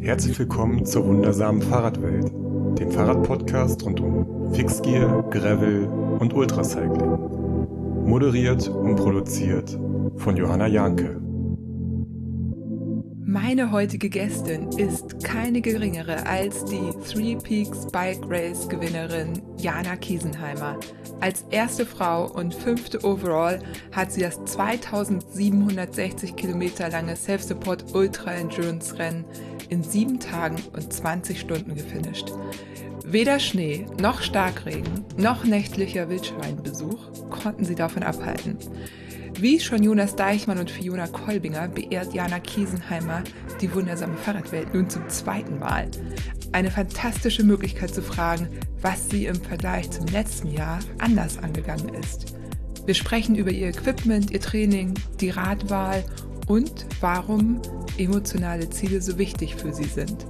Herzlich willkommen zur wundersamen Fahrradwelt, dem Fahrradpodcast rund um Fixgear, Gravel und Ultracycling. Moderiert und produziert von Johanna Janke. Meine heutige Gästin ist keine geringere als die Three Peaks Bike Race Gewinnerin Jana Kiesenheimer. Als erste Frau und fünfte Overall hat sie das 2760 Kilometer lange Self-Support Ultra Endurance Rennen in sieben Tagen und 20 Stunden gefinisht. Weder Schnee, noch Starkregen, noch nächtlicher Wildschweinbesuch konnten sie davon abhalten. Wie schon Jonas Deichmann und Fiona Kolbinger beehrt Jana Kiesenheimer die wundersame Fahrradwelt nun zum zweiten Mal. Eine fantastische Möglichkeit zu fragen, was sie im Vergleich zum letzten Jahr anders angegangen ist. Wir sprechen über ihr Equipment, ihr Training, die Radwahl und warum emotionale Ziele so wichtig für sie sind.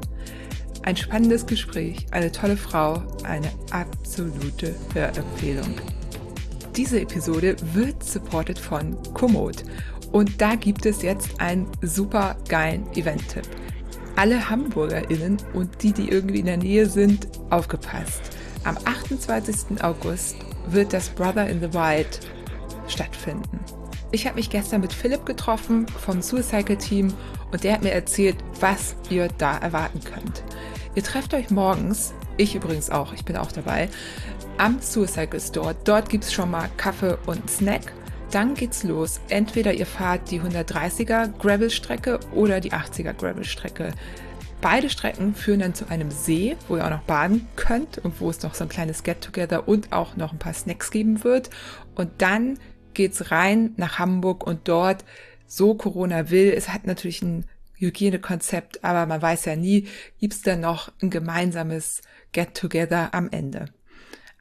Ein spannendes Gespräch, eine tolle Frau, eine absolute Hörempfehlung. Diese Episode wird supported von Komoot und da gibt es jetzt einen super geilen Event-Tipp. Alle HamburgerInnen und die, die irgendwie in der Nähe sind, aufgepasst. Am 28. August wird das Brother in the Wild stattfinden. Ich habe mich gestern mit Philipp getroffen vom Suicycle Team und der hat mir erzählt, was ihr da erwarten könnt. Ihr trefft euch morgens, ich übrigens auch, ich bin auch dabei, am Suicycle Store. Dort gibt es schon mal Kaffee und Snack. Dann geht's los. Entweder ihr fahrt die 130er Gravel-Strecke oder die 80er Gravel-Strecke. Beide Strecken führen dann zu einem See, wo ihr auch noch baden könnt und wo es noch so ein kleines Get-Together und auch noch ein paar Snacks geben wird. Und dann geht's rein nach Hamburg und dort, so Corona will, es hat natürlich ein Hygienekonzept, aber man weiß ja nie, gibt's dann noch ein gemeinsames Get-Together am Ende.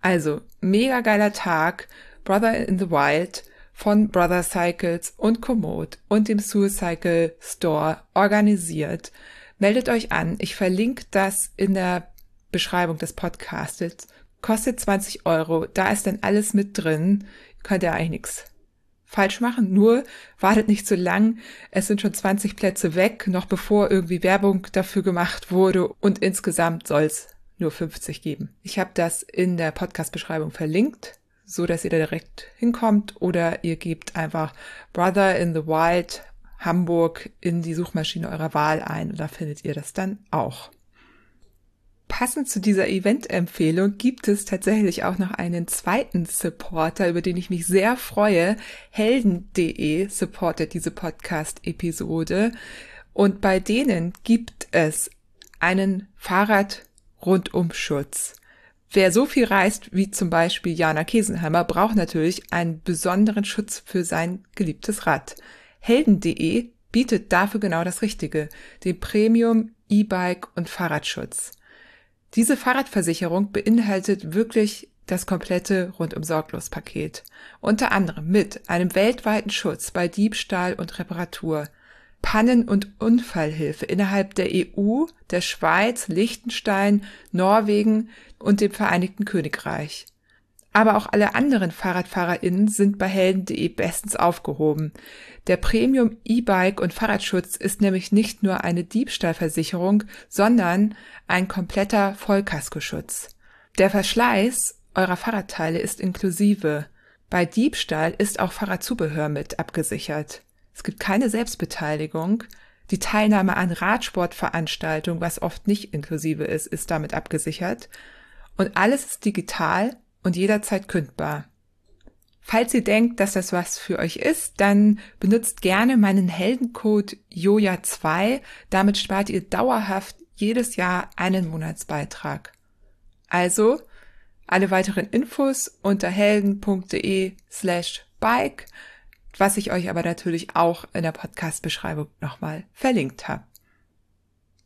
Also, mega geiler Tag, Brother in the Wild von Brother Cycles und Komoot und dem Suicycle Store organisiert. Meldet euch an, ich verlinke das in der Beschreibung des Podcastes. Kostet 20 Euro, da ist dann alles mit drin könnt ihr eigentlich nichts falsch machen. Nur wartet nicht zu lang. Es sind schon 20 Plätze weg, noch bevor irgendwie Werbung dafür gemacht wurde. Und insgesamt soll es nur 50 geben. Ich habe das in der Podcast-Beschreibung verlinkt, so dass ihr da direkt hinkommt. Oder ihr gebt einfach Brother in the Wild Hamburg in die Suchmaschine eurer Wahl ein und da findet ihr das dann auch. Passend zu dieser Event-Empfehlung gibt es tatsächlich auch noch einen zweiten Supporter, über den ich mich sehr freue. Helden.de supportet diese Podcast-Episode. Und bei denen gibt es einen Fahrrad-Rundumschutz. Wer so viel reist wie zum Beispiel Jana Kesenheimer, braucht natürlich einen besonderen Schutz für sein geliebtes Rad. Helden.de bietet dafür genau das Richtige, den Premium E-Bike und Fahrradschutz. Diese Fahrradversicherung beinhaltet wirklich das komplette Rundum-Sorglos-Paket. Unter anderem mit einem weltweiten Schutz bei Diebstahl und Reparatur, Pannen- und Unfallhilfe innerhalb der EU, der Schweiz, Liechtenstein, Norwegen und dem Vereinigten Königreich. Aber auch alle anderen FahrradfahrerInnen sind bei helden.de bestens aufgehoben. Der Premium E-Bike und Fahrradschutz ist nämlich nicht nur eine Diebstahlversicherung, sondern ein kompletter Vollkaskoschutz. Der Verschleiß eurer Fahrradteile ist inklusive. Bei Diebstahl ist auch Fahrradzubehör mit abgesichert. Es gibt keine Selbstbeteiligung. Die Teilnahme an Radsportveranstaltungen, was oft nicht inklusive ist, ist damit abgesichert. Und alles ist digital und jederzeit kündbar. Falls ihr denkt, dass das was für euch ist, dann benutzt gerne meinen Heldencode JOJA2. Damit spart ihr dauerhaft jedes Jahr einen Monatsbeitrag. Also, alle weiteren Infos unter helden.de slash bike, was ich euch aber natürlich auch in der Podcast-Beschreibung nochmal verlinkt habe.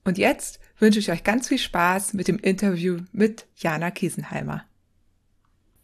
Und jetzt wünsche ich euch ganz viel Spaß mit dem Interview mit Jana Kiesenheimer.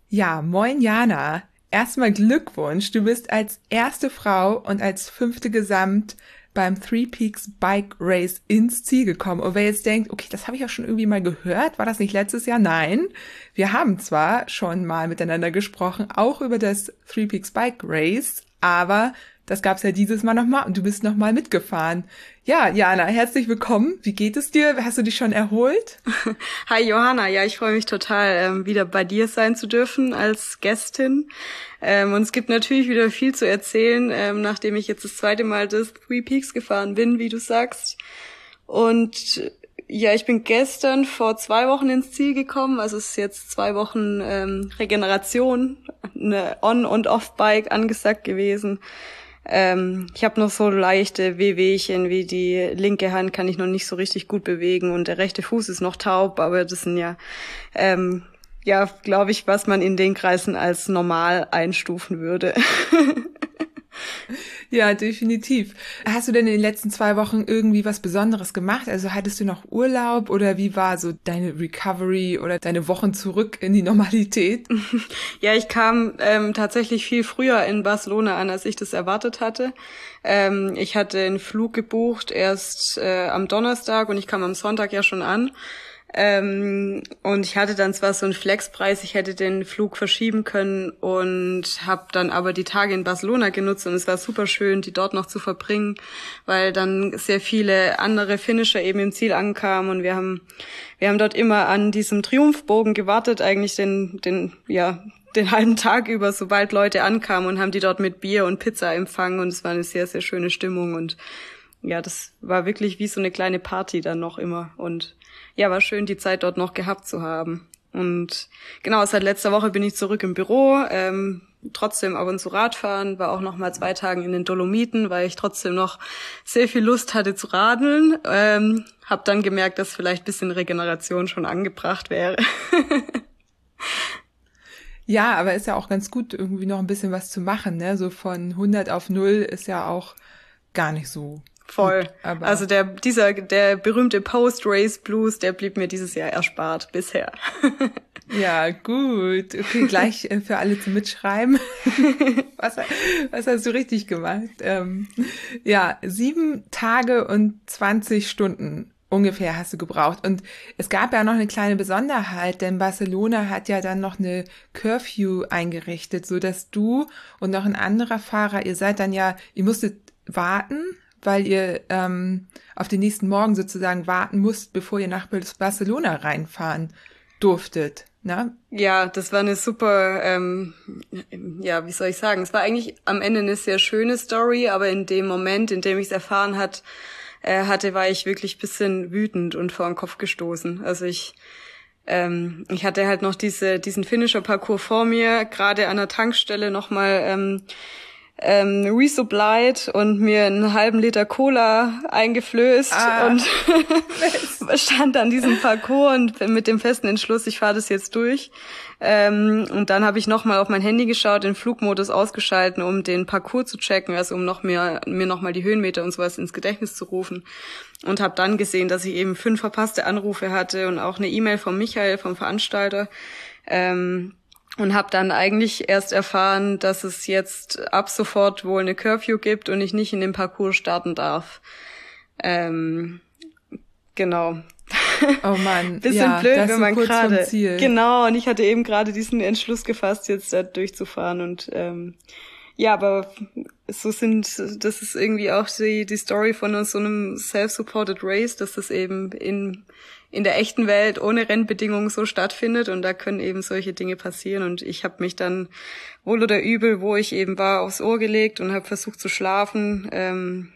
Ja, moin Jana. Erstmal Glückwunsch. Du bist als erste Frau und als fünfte Gesamt beim Three Peaks Bike Race ins Ziel gekommen. Und wer jetzt denkt, okay, das habe ich ja schon irgendwie mal gehört, war das nicht letztes Jahr? Nein. Wir haben zwar schon mal miteinander gesprochen, auch über das Three Peaks Bike Race, aber Das gab's ja dieses Mal nochmal und du bist nochmal mitgefahren. Ja, Jana, herzlich willkommen. Wie geht es dir? Hast du dich schon erholt? Hi Johanna, ja, ich freue mich total, ähm, wieder bei dir sein zu dürfen als Gästin. Ähm, und es gibt natürlich wieder viel zu erzählen, ähm, nachdem ich jetzt das zweite Mal das Three Peaks gefahren bin, wie du sagst. Und ja, ich bin gestern vor zwei Wochen ins Ziel gekommen. Also es ist jetzt zwei Wochen ähm, Regeneration, eine On- und Off-Bike angesagt gewesen. Ähm, ich habe noch so leichte Wehwehchen, wie die linke Hand kann ich noch nicht so richtig gut bewegen und der rechte Fuß ist noch taub, aber das sind ja, ähm, ja, glaube ich, was man in den Kreisen als normal einstufen würde. Ja, definitiv. Hast du denn in den letzten zwei Wochen irgendwie was Besonderes gemacht? Also hattest du noch Urlaub oder wie war so deine Recovery oder deine Wochen zurück in die Normalität? Ja, ich kam ähm, tatsächlich viel früher in Barcelona an, als ich das erwartet hatte. Ähm, ich hatte einen Flug gebucht erst äh, am Donnerstag und ich kam am Sonntag ja schon an. Ähm, und ich hatte dann zwar so einen Flexpreis, ich hätte den Flug verschieben können und habe dann aber die Tage in Barcelona genutzt und es war super schön, die dort noch zu verbringen, weil dann sehr viele andere Finisher eben im Ziel ankamen und wir haben wir haben dort immer an diesem Triumphbogen gewartet, eigentlich den den ja den halben Tag über, sobald Leute ankamen und haben die dort mit Bier und Pizza empfangen und es war eine sehr sehr schöne Stimmung und ja, das war wirklich wie so eine kleine Party dann noch immer und ja, war schön, die Zeit dort noch gehabt zu haben. Und genau, seit letzter Woche bin ich zurück im Büro, ähm, trotzdem ab und zu Radfahren, war auch noch mal zwei Tagen in den Dolomiten, weil ich trotzdem noch sehr viel Lust hatte zu radeln. Ähm, hab dann gemerkt, dass vielleicht bisschen Regeneration schon angebracht wäre. ja, aber ist ja auch ganz gut, irgendwie noch ein bisschen was zu machen. Ne? So von 100 auf 0 ist ja auch gar nicht so Voll. Gut, also der, dieser, der berühmte Post-Race Blues, der blieb mir dieses Jahr erspart bisher. Ja, gut. Okay, gleich äh, für alle zum Mitschreiben. was, was hast du richtig gemacht? Ähm, ja, sieben Tage und 20 Stunden ungefähr hast du gebraucht. Und es gab ja noch eine kleine Besonderheit, denn Barcelona hat ja dann noch eine Curfew eingerichtet, so dass du und noch ein anderer Fahrer, ihr seid dann ja, ihr musstet warten, weil ihr ähm, auf den nächsten Morgen sozusagen warten musst, bevor ihr nach Barcelona reinfahren durftet. Ne? Ja, das war eine super, ähm, ja, wie soll ich sagen? Es war eigentlich am Ende eine sehr schöne Story, aber in dem Moment, in dem ich es erfahren hat, äh, hatte, war ich wirklich bisschen wütend und vor den Kopf gestoßen. Also ich, ähm, ich hatte halt noch diese, diesen Finisher-Parcours vor mir, gerade an der Tankstelle nochmal ähm, ähm, Resupplied und mir einen halben Liter Cola eingeflößt ah. und stand an diesem Parcours und mit dem festen Entschluss, ich fahre das jetzt durch. Ähm, und dann habe ich nochmal auf mein Handy geschaut, den Flugmodus ausgeschalten, um den Parcours zu checken, also um noch mehr, mir nochmal die Höhenmeter und sowas ins Gedächtnis zu rufen. Und habe dann gesehen, dass ich eben fünf verpasste Anrufe hatte und auch eine E-Mail von Michael, vom Veranstalter. Ähm, und habe dann eigentlich erst erfahren, dass es jetzt ab sofort wohl eine Curfew gibt und ich nicht in den Parcours starten darf. Ähm, genau. Oh man, bisschen ja, blöd, wenn man gerade genau. Und ich hatte eben gerade diesen Entschluss gefasst, jetzt da durchzufahren und ähm, ja, aber so sind, das ist irgendwie auch die, die Story von so einem self-supported Race, dass das eben in in der echten Welt ohne Rennbedingungen so stattfindet und da können eben solche Dinge passieren. Und ich habe mich dann wohl oder übel, wo ich eben war, aufs Ohr gelegt und habe versucht zu schlafen. Ähm,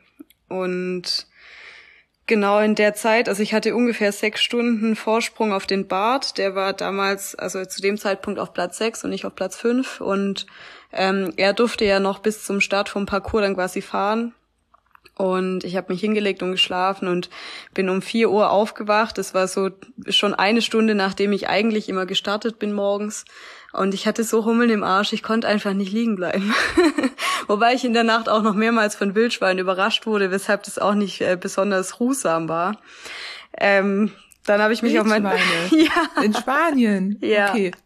und genau in der Zeit, also ich hatte ungefähr sechs Stunden Vorsprung auf den Bart, der war damals, also zu dem Zeitpunkt auf Platz sechs und nicht auf Platz fünf. Und ähm, er durfte ja noch bis zum Start vom Parcours dann quasi fahren und ich habe mich hingelegt und geschlafen und bin um vier Uhr aufgewacht. Das war so schon eine Stunde, nachdem ich eigentlich immer gestartet bin morgens. Und ich hatte so Hummeln im Arsch, ich konnte einfach nicht liegen bleiben. Wobei ich in der Nacht auch noch mehrmals von Wildschweinen überrascht wurde, weshalb das auch nicht äh, besonders ruhsam war. Ähm, dann habe ich mich auf mein ja. in Spanien. Ja. Okay.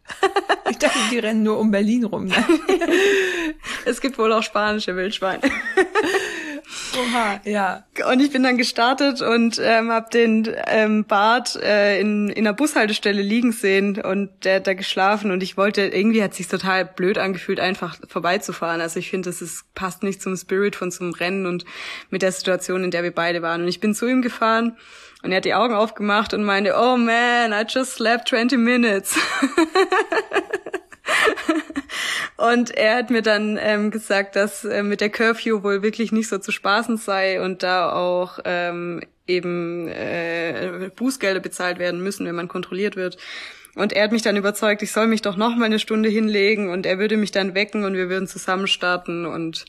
Ich dachte, die rennen nur um Berlin rum. Ne? es gibt wohl auch spanische Wildschweine. Oha, ja. Und ich bin dann gestartet und ähm, habe den ähm, Bart äh, in, in einer Bushaltestelle liegen sehen und der hat da geschlafen und ich wollte, irgendwie hat sich total blöd angefühlt, einfach vorbeizufahren. Also ich finde, das ist, passt nicht zum Spirit von einem Rennen und mit der Situation, in der wir beide waren. Und ich bin zu ihm gefahren und er hat die Augen aufgemacht und meinte, oh man, I just slept 20 minutes. Und er hat mir dann ähm, gesagt, dass äh, mit der Curfew wohl wirklich nicht so zu spaßen sei und da auch ähm, eben äh, Bußgelder bezahlt werden müssen, wenn man kontrolliert wird. Und er hat mich dann überzeugt, ich soll mich doch noch mal eine Stunde hinlegen und er würde mich dann wecken und wir würden zusammen starten und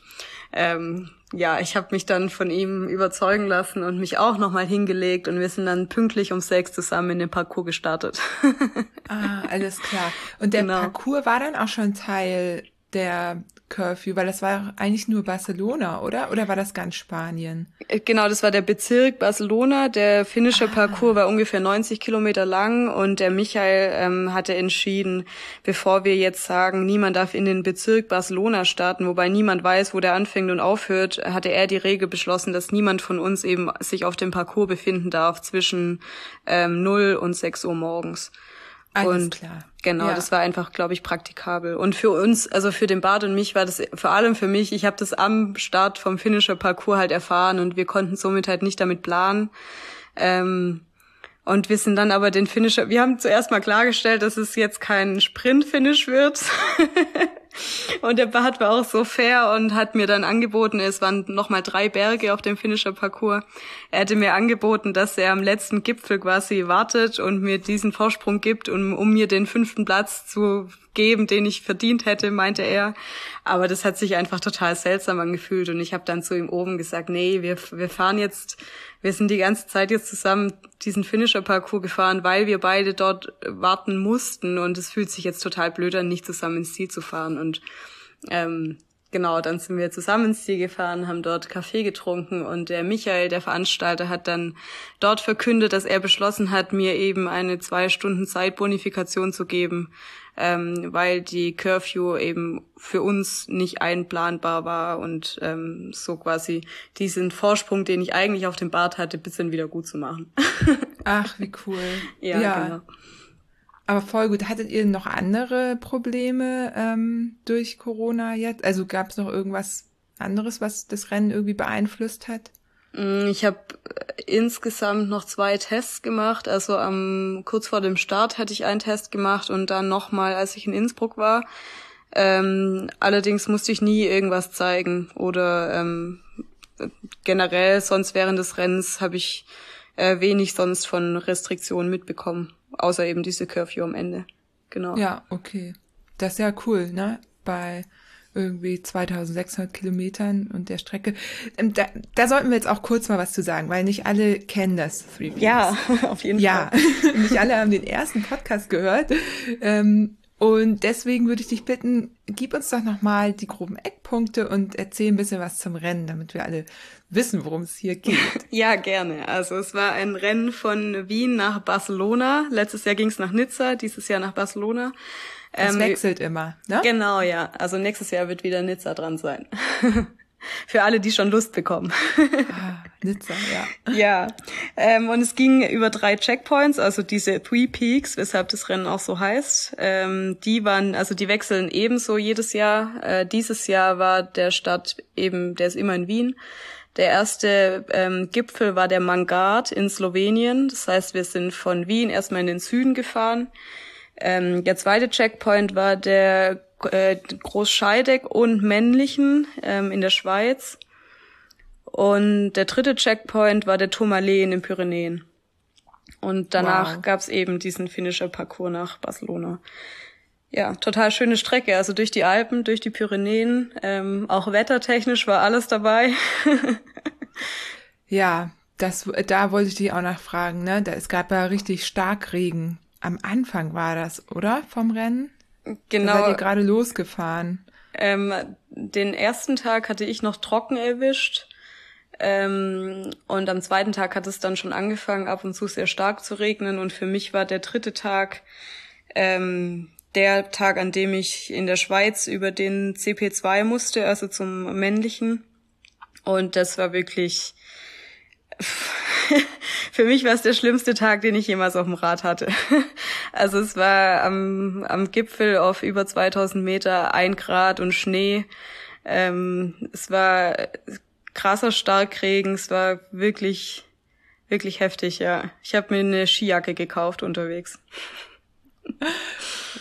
ähm, ja, ich habe mich dann von ihm überzeugen lassen und mich auch nochmal hingelegt und wir sind dann pünktlich um sechs zusammen in den Parcours gestartet. ah, alles klar. Und der genau. Parcours war dann auch schon Teil der Curfew, weil das war eigentlich nur Barcelona, oder? Oder war das ganz Spanien? Äh, genau, das war der Bezirk Barcelona. Der finnische ah. Parcours war ungefähr 90 Kilometer lang und der Michael ähm, hatte entschieden, bevor wir jetzt sagen, niemand darf in den Bezirk Barcelona starten, wobei niemand weiß, wo der anfängt und aufhört, hatte er die Regel beschlossen, dass niemand von uns eben sich auf dem Parcours befinden darf zwischen ähm, 0 und 6 Uhr morgens. Alles und klar. Genau, ja. das war einfach, glaube ich, praktikabel. Und für uns, also für den Bart und mich war das vor allem für mich, ich habe das am Start vom Finisher Parcours halt erfahren und wir konnten somit halt nicht damit planen. Ähm, und wir sind dann aber den Finisher, wir haben zuerst mal klargestellt, dass es jetzt kein Sprint-Finish wird. Und der Bart war auch so fair und hat mir dann angeboten, es waren nochmal drei Berge auf dem Finisher Parcours. Er hätte mir angeboten, dass er am letzten Gipfel quasi wartet und mir diesen Vorsprung gibt, um, um mir den fünften Platz zu geben, den ich verdient hätte, meinte er. Aber das hat sich einfach total seltsam angefühlt und ich habe dann zu ihm oben gesagt, nee, wir, wir fahren jetzt, wir sind die ganze Zeit jetzt zusammen diesen Finisher-Parcours gefahren, weil wir beide dort warten mussten und es fühlt sich jetzt total blöd an, nicht zusammen ins Ziel zu fahren und ähm, genau, dann sind wir zusammen ins Ziel gefahren, haben dort Kaffee getrunken und der Michael, der Veranstalter, hat dann dort verkündet, dass er beschlossen hat, mir eben eine zwei Stunden Zeitbonifikation zu geben, ähm, weil die Curfew eben für uns nicht einplanbar war und ähm, so quasi diesen Vorsprung, den ich eigentlich auf dem Bart hatte, bisschen wieder gut zu machen. Ach, wie cool. ja, ja, genau. Aber voll gut. Hattet ihr noch andere Probleme ähm, durch Corona jetzt? Also gab es noch irgendwas anderes, was das Rennen irgendwie beeinflusst hat? Mm, ich habe äh, insgesamt noch zwei Tests gemacht. Also am kurz vor dem Start hatte ich einen Test gemacht und dann nochmal, als ich in Innsbruck war. Ähm, allerdings musste ich nie irgendwas zeigen oder ähm, generell sonst während des Rennens habe ich äh, wenig sonst von Restriktionen mitbekommen, außer eben diese Curfew am Ende. Genau. Ja, okay. Das ist ja cool, ne? Bei irgendwie 2600 Kilometern und der Strecke. Ähm, da, da sollten wir jetzt auch kurz mal was zu sagen, weil nicht alle kennen das Three Peaks. Ja, auf jeden ja. Fall. Ja, nicht alle haben den ersten Podcast gehört. Ähm, und deswegen würde ich dich bitten, gib uns doch nochmal die groben Eckpunkte und erzähl ein bisschen was zum Rennen, damit wir alle wissen, worum es hier geht. Ja, gerne. Also es war ein Rennen von Wien nach Barcelona. Letztes Jahr ging es nach Nizza, dieses Jahr nach Barcelona. Es ähm, wechselt immer, ne? Genau, ja. Also nächstes Jahr wird wieder Nizza dran sein. Für alle, die schon Lust bekommen. ah, Nizza, ja. Ja. Ähm, und es ging über drei Checkpoints, also diese Three Peaks, weshalb das Rennen auch so heißt. Ähm, die waren, also die wechseln ebenso jedes Jahr. Äh, dieses Jahr war der Start eben, der ist immer in Wien. Der erste ähm, Gipfel war der Mangard in Slowenien. Das heißt, wir sind von Wien erstmal in den Süden gefahren. Ähm, der zweite Checkpoint war der äh, Großscheideck und Männlichen ähm, in der Schweiz. Und der dritte Checkpoint war der Tourmalet in den Pyrenäen. Und danach wow. gab's eben diesen Finisher Parcours nach Barcelona. Ja, total schöne Strecke. Also durch die Alpen, durch die Pyrenäen. Ähm, auch wettertechnisch war alles dabei. ja, das, da wollte ich dich auch nachfragen. Ne? Da, es gab ja richtig Starkregen. Am Anfang war das, oder? Vom Rennen? Genau. Da seid ihr gerade losgefahren. Ähm, den ersten Tag hatte ich noch trocken erwischt. Ähm, und am zweiten Tag hat es dann schon angefangen, ab und zu sehr stark zu regnen. Und für mich war der dritte Tag ähm, der Tag, an dem ich in der Schweiz über den CP2 musste, also zum männlichen. Und das war wirklich, für mich war es der schlimmste Tag, den ich jemals auf dem Rad hatte. Also es war am, am Gipfel auf über 2000 Meter ein Grad und Schnee. Ähm, es war krasser Starkregen. Es war wirklich, wirklich heftig, ja. Ich habe mir eine Skijacke gekauft unterwegs.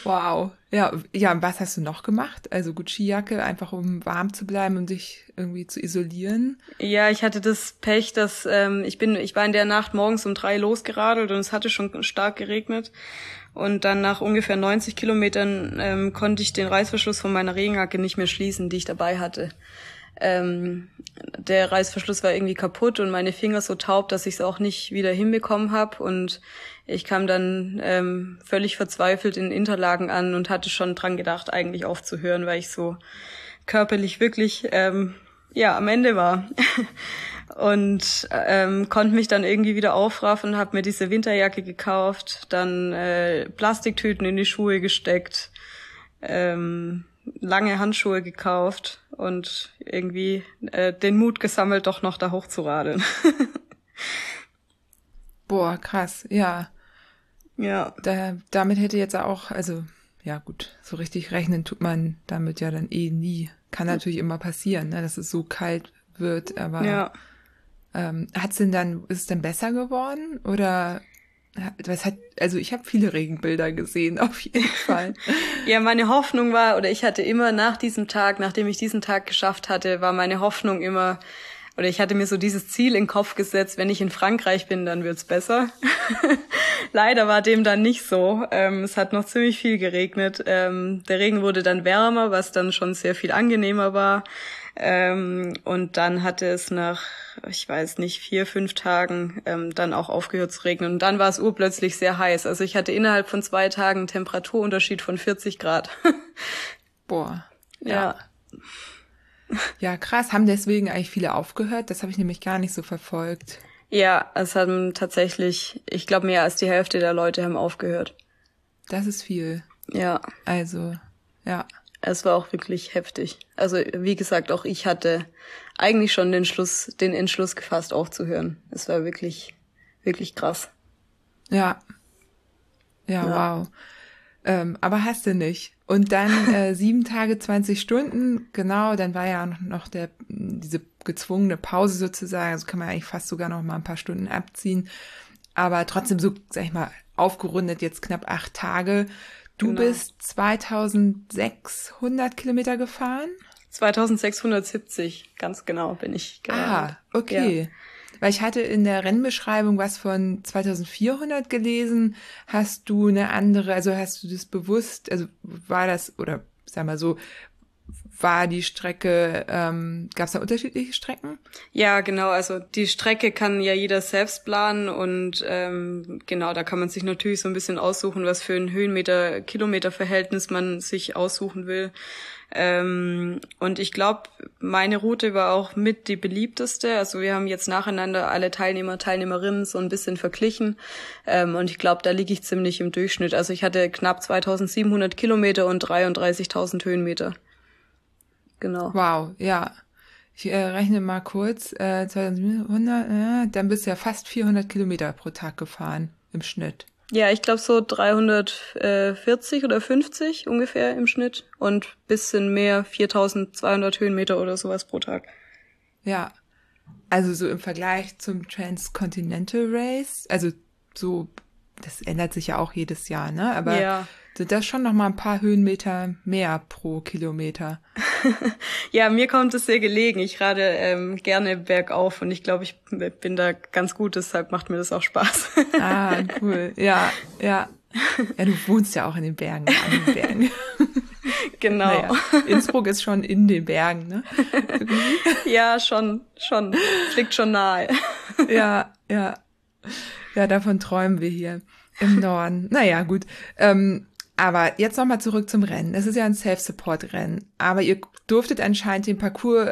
Wow. Ja, ja, was hast du noch gemacht? Also gut Skijacke, einfach um warm zu bleiben und dich irgendwie zu isolieren? Ja, ich hatte das Pech, dass ähm, ich bin, ich war in der Nacht morgens um drei losgeradelt und es hatte schon stark geregnet. Und dann nach ungefähr 90 Kilometern ähm, konnte ich den Reißverschluss von meiner Regenjacke nicht mehr schließen, die ich dabei hatte. Ähm, der Reißverschluss war irgendwie kaputt und meine Finger so taub, dass ich es auch nicht wieder hinbekommen habe. Und ich kam dann ähm, völlig verzweifelt in Interlagen an und hatte schon dran gedacht, eigentlich aufzuhören, weil ich so körperlich wirklich ähm, ja am Ende war. und ähm, konnte mich dann irgendwie wieder aufraffen, habe mir diese Winterjacke gekauft, dann äh, Plastiktüten in die Schuhe gesteckt, ähm, lange Handschuhe gekauft und irgendwie äh, den Mut gesammelt, doch noch da hochzuradeln. Boah, krass, ja. Ja. Da, damit hätte jetzt auch, also, ja gut, so richtig rechnen tut man damit ja dann eh nie. Kann natürlich immer passieren, ne, dass es so kalt wird, aber ja. ähm, hat's denn dann, ist es denn besser geworden? Oder was hat, also ich habe viele Regenbilder gesehen, auf jeden Fall. ja, meine Hoffnung war, oder ich hatte immer nach diesem Tag, nachdem ich diesen Tag geschafft hatte, war meine Hoffnung immer, oder ich hatte mir so dieses Ziel in den Kopf gesetzt, wenn ich in Frankreich bin, dann wird's besser. Leider war dem dann nicht so. Ähm, es hat noch ziemlich viel geregnet. Ähm, der Regen wurde dann wärmer, was dann schon sehr viel angenehmer war. Ähm, und dann hatte es nach, ich weiß nicht, vier, fünf Tagen ähm, dann auch aufgehört zu regnen. Und dann war es urplötzlich sehr heiß. Also ich hatte innerhalb von zwei Tagen einen Temperaturunterschied von 40 Grad. Boah. Ja. ja. Ja, krass. Haben deswegen eigentlich viele aufgehört? Das habe ich nämlich gar nicht so verfolgt. Ja, es haben tatsächlich, ich glaube, mehr als die Hälfte der Leute haben aufgehört. Das ist viel. Ja. Also, ja. Es war auch wirklich heftig. Also wie gesagt, auch ich hatte eigentlich schon den Schluss, den Entschluss gefasst, aufzuhören. Es war wirklich, wirklich krass. Ja. Ja, ja. wow. Ähm, aber hast du nicht. Und dann äh, sieben Tage, 20 Stunden, genau, dann war ja noch der, diese gezwungene Pause sozusagen, also kann man eigentlich fast sogar noch mal ein paar Stunden abziehen. Aber trotzdem so, sag ich mal, aufgerundet jetzt knapp acht Tage. Du genau. bist 2600 Kilometer gefahren? 2670, ganz genau bin ich. Genau. Ah, okay. Ja. Weil ich hatte in der Rennbeschreibung was von 2400 gelesen. Hast du eine andere, also hast du das bewusst, also war das, oder sag mal so, war die Strecke, ähm, gab es da unterschiedliche Strecken? Ja, genau. Also die Strecke kann ja jeder selbst planen und ähm, genau, da kann man sich natürlich so ein bisschen aussuchen, was für ein Höhenmeter-Kilometer-Verhältnis man sich aussuchen will. Ähm, und ich glaube, meine Route war auch mit die beliebteste. Also wir haben jetzt nacheinander alle Teilnehmer, Teilnehmerinnen so ein bisschen verglichen. Ähm, und ich glaube, da liege ich ziemlich im Durchschnitt. Also ich hatte knapp 2700 Kilometer und 33.000 Höhenmeter. Genau. Wow, ja. Ich äh, rechne mal kurz, äh, 2100, äh, dann bist du ja fast 400 Kilometer pro Tag gefahren im Schnitt. Ja, ich glaube so 340 oder 50 ungefähr im Schnitt und bisschen mehr, 4200 Höhenmeter oder sowas pro Tag. Ja, also so im Vergleich zum Transcontinental Race, also so, das ändert sich ja auch jedes Jahr, ne? Aber ja das schon noch mal ein paar Höhenmeter mehr pro Kilometer. ja, mir kommt es sehr gelegen. Ich rade ähm, gerne bergauf und ich glaube, ich bin da ganz gut, deshalb macht mir das auch Spaß. ah, cool. Ja, ja. Ja, du wohnst ja auch in den Bergen, an den Bergen. Genau. Naja, Innsbruck ist schon in den Bergen, ne? ja, schon, schon. Liegt schon nahe. ja, ja. Ja, davon träumen wir hier im Norden. Naja, gut. Ähm, aber jetzt nochmal zurück zum Rennen. Es ist ja ein Self-Support-Rennen, aber ihr durftet anscheinend den Parcours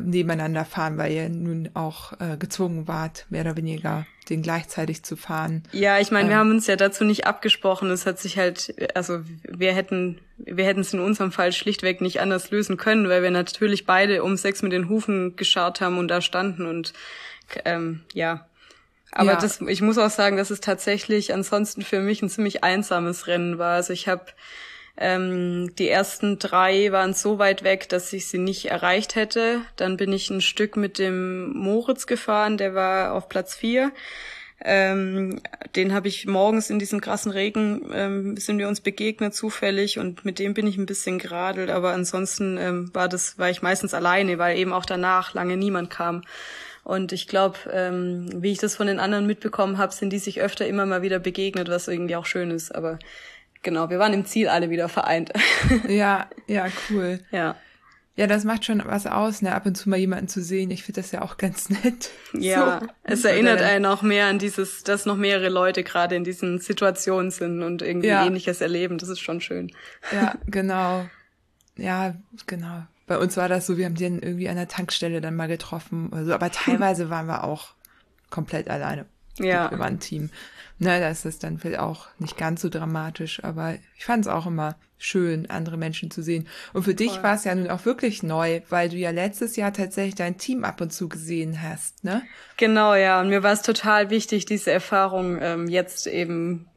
nebeneinander fahren, weil ihr nun auch äh, gezwungen wart, mehr oder weniger den gleichzeitig zu fahren. Ja, ich meine, ähm, wir haben uns ja dazu nicht abgesprochen. Es hat sich halt, also wir hätten, wir hätten es in unserem Fall schlichtweg nicht anders lösen können, weil wir natürlich beide um sechs mit den Hufen geschaut haben und da standen und ähm, ja. Aber ja. das, ich muss auch sagen, dass es tatsächlich ansonsten für mich ein ziemlich einsames Rennen war. Also ich habe ähm, die ersten drei waren so weit weg, dass ich sie nicht erreicht hätte. Dann bin ich ein Stück mit dem Moritz gefahren, der war auf Platz vier. Ähm, den habe ich morgens in diesem krassen Regen, ähm, sind wir uns begegnet zufällig und mit dem bin ich ein bisschen geradelt, aber ansonsten ähm, war das, war ich meistens alleine, weil eben auch danach lange niemand kam. Und ich glaube, ähm, wie ich das von den anderen mitbekommen habe, sind die sich öfter immer mal wieder begegnet, was irgendwie auch schön ist. Aber genau, wir waren im Ziel alle wieder vereint. ja, ja, cool. Ja. Ja, das macht schon was aus, ne, ab und zu mal jemanden zu sehen. Ich finde das ja auch ganz nett. Ja, so. es erinnert einen auch mehr an dieses, dass noch mehrere Leute gerade in diesen Situationen sind und irgendwie ja. ähnliches erleben. Das ist schon schön. Ja, genau. Ja, genau. Bei uns war das so, wir haben den irgendwie an der Tankstelle dann mal getroffen. Also, aber teilweise waren wir auch komplett alleine. Ja. Wir waren ein Team. Na, da ist das dann vielleicht auch nicht ganz so dramatisch, aber ich fand es auch immer schön, andere Menschen zu sehen. Und für dich war es ja nun auch wirklich neu, weil du ja letztes Jahr tatsächlich dein Team ab und zu gesehen hast, ne? Genau, ja. Und mir war es total wichtig, diese Erfahrung ähm, jetzt eben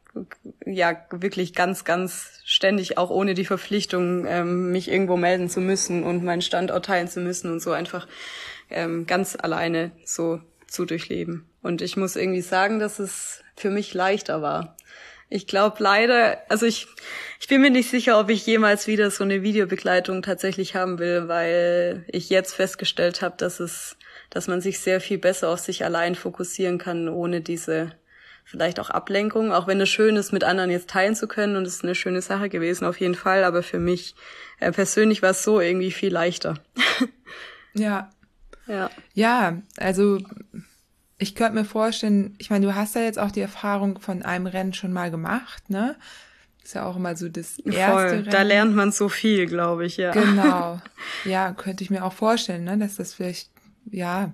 ja wirklich ganz, ganz ständig, auch ohne die Verpflichtung, ähm, mich irgendwo melden zu müssen und meinen Standort teilen zu müssen und so einfach ähm, ganz alleine so zu durchleben. Und ich muss irgendwie sagen, dass es für mich leichter war. Ich glaube leider, also ich, ich bin mir nicht sicher, ob ich jemals wieder so eine Videobegleitung tatsächlich haben will, weil ich jetzt festgestellt habe, dass es, dass man sich sehr viel besser auf sich allein fokussieren kann, ohne diese vielleicht auch Ablenkung, auch wenn es schön ist, mit anderen jetzt teilen zu können und es ist eine schöne Sache gewesen, auf jeden Fall, aber für mich äh, persönlich war es so irgendwie viel leichter. ja. Ja. Ja, also ich könnte mir vorstellen, ich meine, du hast ja jetzt auch die Erfahrung von einem Rennen schon mal gemacht, ne? Ist ja auch immer so das erste Voll. Rennen. Da lernt man so viel, glaube ich, ja. Genau. Ja, könnte ich mir auch vorstellen, ne, dass das vielleicht, ja,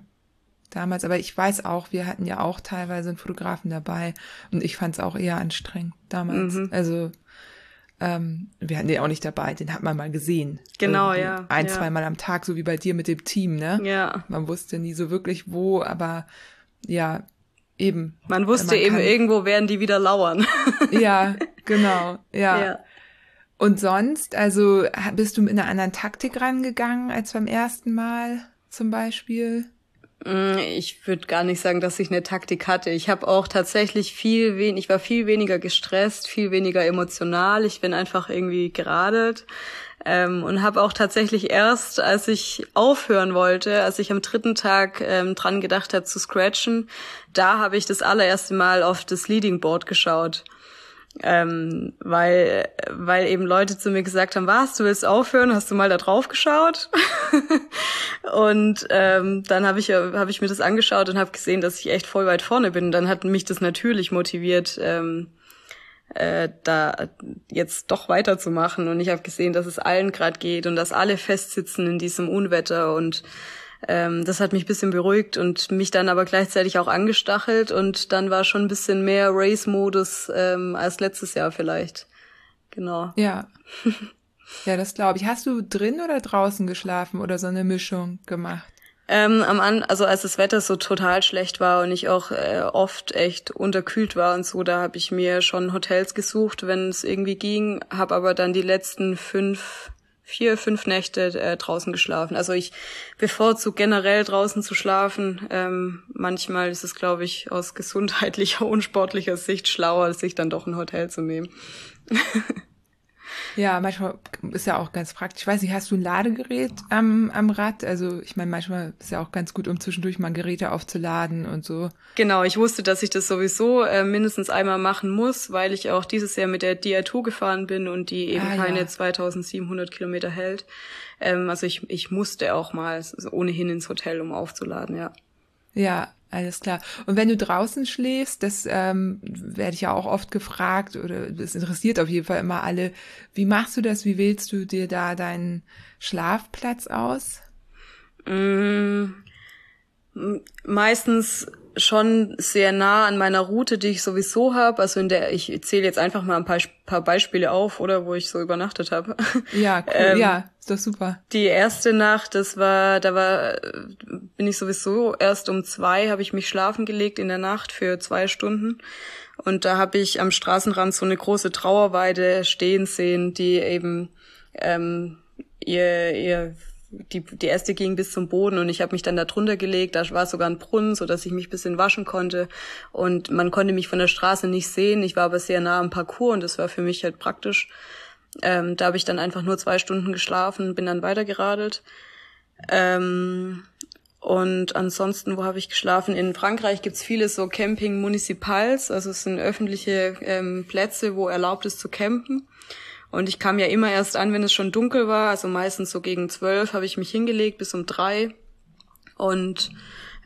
damals, aber ich weiß auch, wir hatten ja auch teilweise einen Fotografen dabei und ich fand es auch eher anstrengend damals. Mhm. Also ähm, wir hatten den auch nicht dabei, den hat man mal gesehen. Genau, ja. Ein, ja. zweimal am Tag, so wie bei dir mit dem Team, ne? Ja. Man wusste nie so wirklich wo, aber ja, eben. Man wusste man eben, irgendwo werden die wieder lauern. ja, genau, ja. ja. Und sonst, also bist du mit einer anderen Taktik rangegangen als beim ersten Mal zum Beispiel? Mm, ich würde gar nicht sagen, dass ich eine Taktik hatte. Ich habe auch tatsächlich viel wen ich war viel weniger gestresst, viel weniger emotional. Ich bin einfach irgendwie geradelt. Ähm, und habe auch tatsächlich erst, als ich aufhören wollte, als ich am dritten Tag ähm, dran gedacht habe zu scratchen, da habe ich das allererste Mal auf das Leading Board geschaut. Ähm, weil, weil eben Leute zu mir gesagt haben, was, du willst aufhören, hast du mal da drauf geschaut? und ähm, dann habe ich, hab ich mir das angeschaut und habe gesehen, dass ich echt voll weit vorne bin. Dann hat mich das natürlich motiviert, ähm, äh, da jetzt doch weiterzumachen. Und ich habe gesehen, dass es allen gerade geht und dass alle festsitzen in diesem Unwetter und ähm, das hat mich bisschen beruhigt und mich dann aber gleichzeitig auch angestachelt und dann war schon ein bisschen mehr Race-Modus ähm, als letztes Jahr vielleicht. Genau. Ja. Ja, das glaube ich. Hast du drin oder draußen geschlafen oder so eine Mischung gemacht? Ähm, am An also als das Wetter so total schlecht war und ich auch äh, oft echt unterkühlt war und so, da habe ich mir schon Hotels gesucht, wenn es irgendwie ging, habe aber dann die letzten fünf, vier, fünf Nächte äh, draußen geschlafen. Also ich bevorzuge generell draußen zu schlafen. Ähm, manchmal ist es, glaube ich, aus gesundheitlicher, unsportlicher Sicht schlauer, sich dann doch ein Hotel zu nehmen. Ja, manchmal ist ja auch ganz praktisch. Ich weiß nicht, hast du ein Ladegerät am, am Rad? Also ich meine, manchmal ist ja auch ganz gut, um zwischendurch mal Geräte aufzuladen und so. Genau, ich wusste, dass ich das sowieso äh, mindestens einmal machen muss, weil ich auch dieses Jahr mit der Dia2 gefahren bin und die eben ah, keine ja. 2700 Kilometer hält. Ähm, also ich, ich musste auch mal also ohnehin ins Hotel, um aufzuladen, ja. Ja, alles klar. Und wenn du draußen schläfst, das ähm, werde ich ja auch oft gefragt oder das interessiert auf jeden Fall immer alle. Wie machst du das? Wie wählst du dir da deinen Schlafplatz aus? Mm, meistens schon sehr nah an meiner Route, die ich sowieso habe. Also in der, ich zähle jetzt einfach mal ein paar, paar Beispiele auf, oder wo ich so übernachtet habe. Ja, cool. ähm, ja, ist doch super. Die erste Nacht, das war, da war, bin ich sowieso erst um zwei, habe ich mich schlafen gelegt in der Nacht für zwei Stunden. Und da habe ich am Straßenrand so eine große Trauerweide stehen sehen, die eben ähm, ihr, ihr die, die Äste gingen bis zum Boden und ich habe mich dann da drunter gelegt. Da war sogar ein Brunnen, so dass ich mich bisschen waschen konnte. Und man konnte mich von der Straße nicht sehen. Ich war aber sehr nah am Parcours und das war für mich halt praktisch. Ähm, da habe ich dann einfach nur zwei Stunden geschlafen, bin dann weitergeradelt. Ähm, und ansonsten, wo habe ich geschlafen? In Frankreich gibt's viele so Camping Municipals, also es sind öffentliche ähm, Plätze, wo erlaubt ist zu campen. Und ich kam ja immer erst an, wenn es schon dunkel war. Also meistens so gegen zwölf habe ich mich hingelegt bis um drei. Und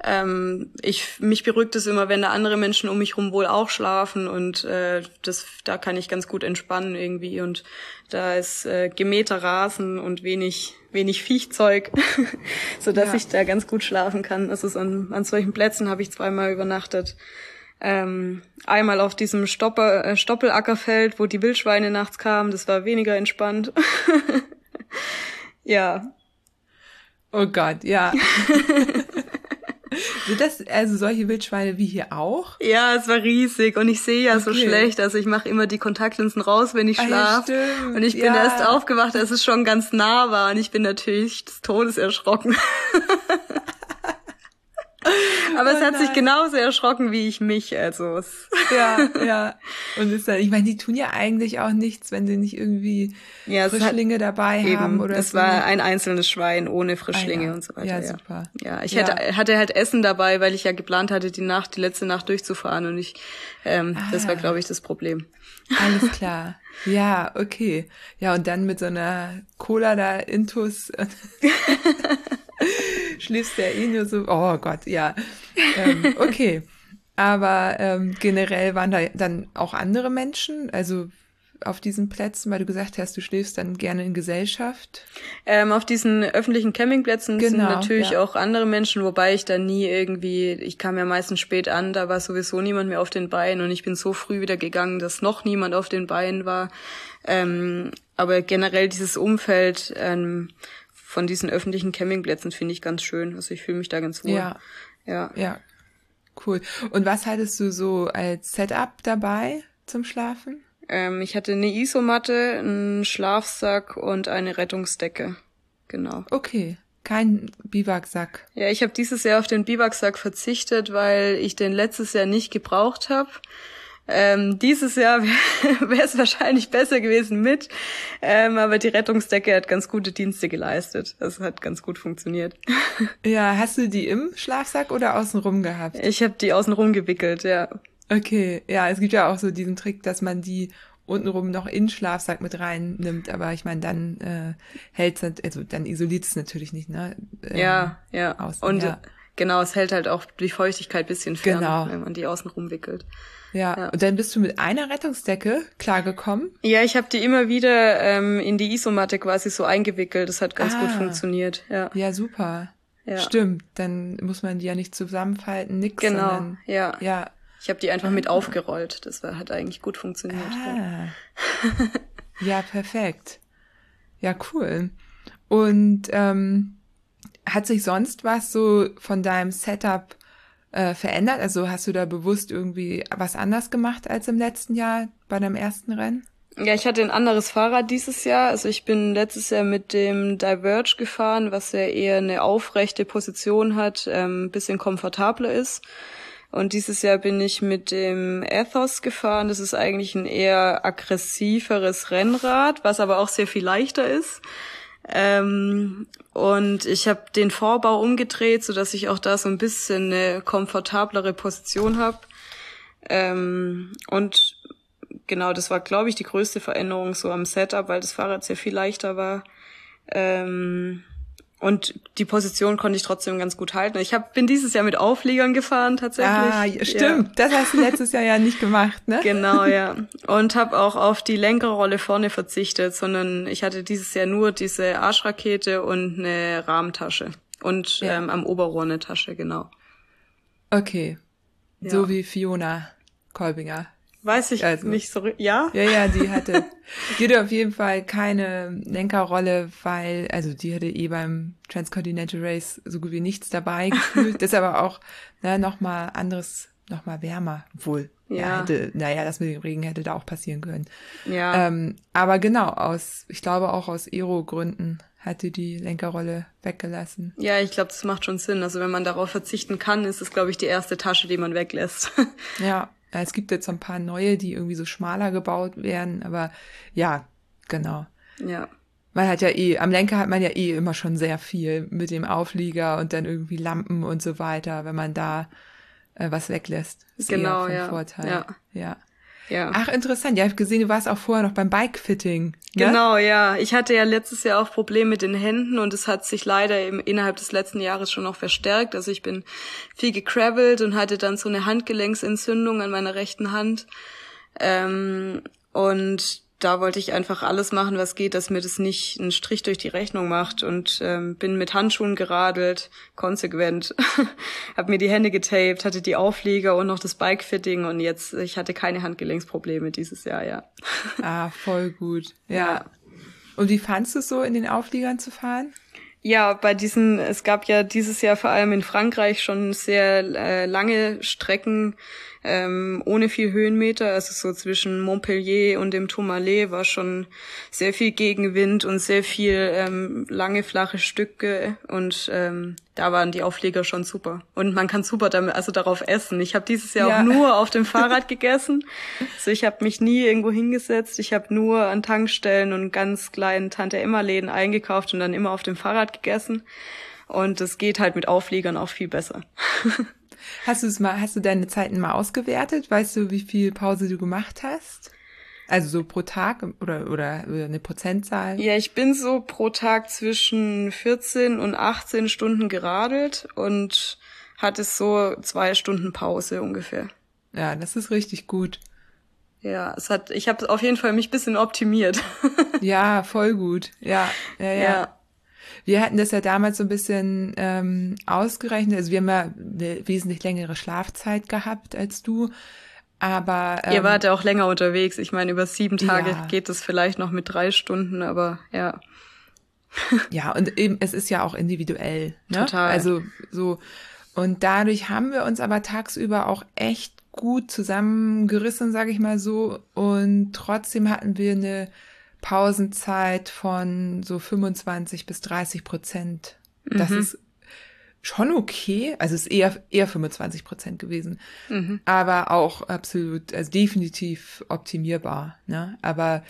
ähm, ich mich beruhigt es immer, wenn da andere Menschen um mich rum wohl auch schlafen und äh, das da kann ich ganz gut entspannen irgendwie und da ist äh, gemähter Rasen und wenig wenig Viechzeug, so dass ja. ich da ganz gut schlafen kann. Also an, an solchen Plätzen habe ich zweimal übernachtet. Ähm, einmal auf diesem Stopper, äh, Stoppelackerfeld, wo die Wildschweine nachts kamen, das war weniger entspannt. ja. Oh Gott, ja. Sind das also solche Wildschweine wie hier auch? Ja, es war riesig und ich sehe ja okay. so schlecht. Also ich mache immer die Kontaktlinsen raus, wenn ich schlafe. Ah, ja, und ich bin ja. erst aufgewacht, als es schon ganz nah war und ich bin natürlich des Todes erschrocken. Aber oh es hat sich genauso erschrocken wie ich mich, also. Ja, ja. Und ist dann, ich meine, die tun ja eigentlich auch nichts, wenn sie nicht irgendwie ja, Frischlinge hat, dabei eben, haben oder Es so. war ein einzelnes Schwein ohne Frischlinge ah, ja. und so weiter. Ja, super. Ja, ich ja. Hatte, halt Essen dabei, weil ich ja geplant hatte, die Nacht, die letzte Nacht durchzufahren und ich, ähm, ah. das war, glaube ich, das Problem. Alles klar. Ja, okay. Ja, und dann mit so einer Cola da Intus. schläfst ja eh nur so, oh Gott, ja. Ähm, okay. Aber ähm, generell waren da dann auch andere Menschen, also auf diesen Plätzen, weil du gesagt hast, du schläfst dann gerne in Gesellschaft? Ähm, auf diesen öffentlichen Campingplätzen genau, sind natürlich ja. auch andere Menschen, wobei ich da nie irgendwie, ich kam ja meistens spät an, da war sowieso niemand mehr auf den Beinen und ich bin so früh wieder gegangen, dass noch niemand auf den Beinen war. Ähm, aber generell dieses Umfeld, ähm, von diesen öffentlichen Campingplätzen finde ich ganz schön. Also ich fühle mich da ganz wohl. Ja. Ja. Ja. Cool. Und was hattest du so als Setup dabei zum Schlafen? Ähm, ich hatte eine Isomatte, einen Schlafsack und eine Rettungsdecke. Genau. Okay. Kein Biwaksack. Ja, ich habe dieses Jahr auf den Biwaksack verzichtet, weil ich den letztes Jahr nicht gebraucht habe. Ähm, dieses Jahr wäre es wahrscheinlich besser gewesen mit, ähm, aber die Rettungsdecke hat ganz gute Dienste geleistet. Das hat ganz gut funktioniert. Ja, hast du die im Schlafsack oder außenrum gehabt? Ich habe die außenrum gewickelt, ja. Okay, ja, es gibt ja auch so diesen Trick, dass man die untenrum noch in Schlafsack mit reinnimmt, aber ich meine, dann äh, hält es, also dann isoliert es natürlich nicht, ne? Ähm, ja, ja. Außen, Und ja. Genau, es hält halt auch die Feuchtigkeit bisschen fern, genau. wenn man die außenrum wickelt. Ja. ja. Und dann bist du mit einer Rettungsdecke klargekommen? Ja, ich habe die immer wieder ähm, in die Isomatte quasi so eingewickelt. Das hat ganz ah. gut funktioniert. Ja, ja super. Ja. Stimmt, dann muss man die ja nicht zusammenfalten, nix. Genau, sondern, ja. Ja. Ich habe die einfach mit ah. aufgerollt. Das war, hat eigentlich gut funktioniert. Ah. ja, perfekt. Ja, cool. Und ähm, hat sich sonst was so von deinem Setup äh, verändert? Also hast du da bewusst irgendwie was anders gemacht als im letzten Jahr bei deinem ersten Rennen? Ja, ich hatte ein anderes Fahrrad dieses Jahr. Also ich bin letztes Jahr mit dem Diverge gefahren, was ja eher eine aufrechte Position hat, ähm, bisschen komfortabler ist. Und dieses Jahr bin ich mit dem Ethos gefahren. Das ist eigentlich ein eher aggressiveres Rennrad, was aber auch sehr viel leichter ist. Ähm, und ich habe den Vorbau umgedreht, so dass ich auch da so ein bisschen eine komfortablere Position habe. Ähm, und genau, das war, glaube ich, die größte Veränderung so am Setup, weil das Fahrrad sehr viel leichter war. Ähm, und die Position konnte ich trotzdem ganz gut halten. Ich hab, bin dieses Jahr mit Aufliegern gefahren tatsächlich. Ah, stimmt. Ja. Das hast du letztes Jahr ja nicht gemacht, ne? Genau, ja. Und habe auch auf die Lenkerrolle vorne verzichtet, sondern ich hatte dieses Jahr nur diese Arschrakete und eine Rahmentasche. Und ja. ähm, am Oberrohr eine Tasche, genau. Okay. Ja. So wie Fiona Kolbinger. Weiß ich also, nicht so, ja? Ja, ja, die hatte, die hatte auf jeden Fall keine Lenkerrolle, weil, also die hatte eh beim Transcontinental Race so gut wie nichts dabei gefühlt. das ist aber auch, na, nochmal anderes, nochmal wärmer, wohl. Ja. ja. hätte, naja, das mit dem Regen hätte da auch passieren können. Ja. Ähm, aber genau, aus, ich glaube auch aus Aero-Gründen hatte die Lenkerrolle weggelassen. Ja, ich glaube, das macht schon Sinn. Also wenn man darauf verzichten kann, ist es, glaube ich, die erste Tasche, die man weglässt. ja, es gibt jetzt ein paar neue, die irgendwie so schmaler gebaut werden, aber ja, genau. Ja. Man hat ja eh, am Lenker hat man ja eh immer schon sehr viel mit dem Auflieger und dann irgendwie Lampen und so weiter, wenn man da äh, was weglässt. Ist genau, eher von ja. Vorteil. Ja. ja. Ja. Ach, interessant. Ja, ich habe gesehen, du warst auch vorher noch beim Bikefitting. Ne? Genau, ja. Ich hatte ja letztes Jahr auch Probleme mit den Händen und es hat sich leider im, innerhalb des letzten Jahres schon noch verstärkt. Also ich bin viel gecravelt und hatte dann so eine Handgelenksentzündung an meiner rechten Hand. Ähm, und da wollte ich einfach alles machen, was geht, dass mir das nicht einen Strich durch die Rechnung macht und ähm, bin mit Handschuhen geradelt, konsequent, habe mir die Hände getaped, hatte die Auflieger und noch das Bikefitting und jetzt ich hatte keine Handgelenksprobleme dieses Jahr, ja. ah, voll gut. Ja. ja. Und wie fandst du es so in den Aufliegern zu fahren? Ja, bei diesen, es gab ja dieses Jahr vor allem in Frankreich schon sehr äh, lange Strecken ähm, ohne viel Höhenmeter. Also so zwischen Montpellier und dem Tourmalet war schon sehr viel Gegenwind und sehr viel ähm, lange flache Stücke und ähm, da waren die Aufleger schon super. Und man kann super damit, also darauf essen. Ich habe dieses Jahr ja. auch nur auf dem Fahrrad gegessen. Also ich habe mich nie irgendwo hingesetzt. Ich habe nur an Tankstellen und ganz kleinen Tante-Emma-Läden eingekauft und dann immer auf dem Fahrrad gegessen. Und es geht halt mit Aufliegern auch viel besser. Hast du es mal, hast du deine Zeiten mal ausgewertet? Weißt du, wie viel Pause du gemacht hast? Also so pro Tag oder, oder, eine Prozentzahl? Ja, ich bin so pro Tag zwischen 14 und 18 Stunden geradelt und hatte so zwei Stunden Pause ungefähr. Ja, das ist richtig gut. Ja, es hat, ich habe auf jeden Fall mich bisschen optimiert. ja, voll gut. Ja, ja, ja. ja. Wir hatten das ja damals so ein bisschen ähm, ausgerechnet. Also wir haben ja eine wesentlich längere Schlafzeit gehabt als du. Aber ähm, ihr wart ja auch länger unterwegs. Ich meine, über sieben Tage ja. geht es vielleicht noch mit drei Stunden, aber ja. ja, und eben es ist ja auch individuell. Ne? Total. Also so und dadurch haben wir uns aber tagsüber auch echt gut zusammengerissen, sage ich mal so. Und trotzdem hatten wir eine Pausenzeit von so 25 bis 30 Prozent. Das mhm. ist schon okay. Also es ist eher, eher 25 Prozent gewesen. Mhm. Aber auch absolut, also definitiv optimierbar. Ne? Aber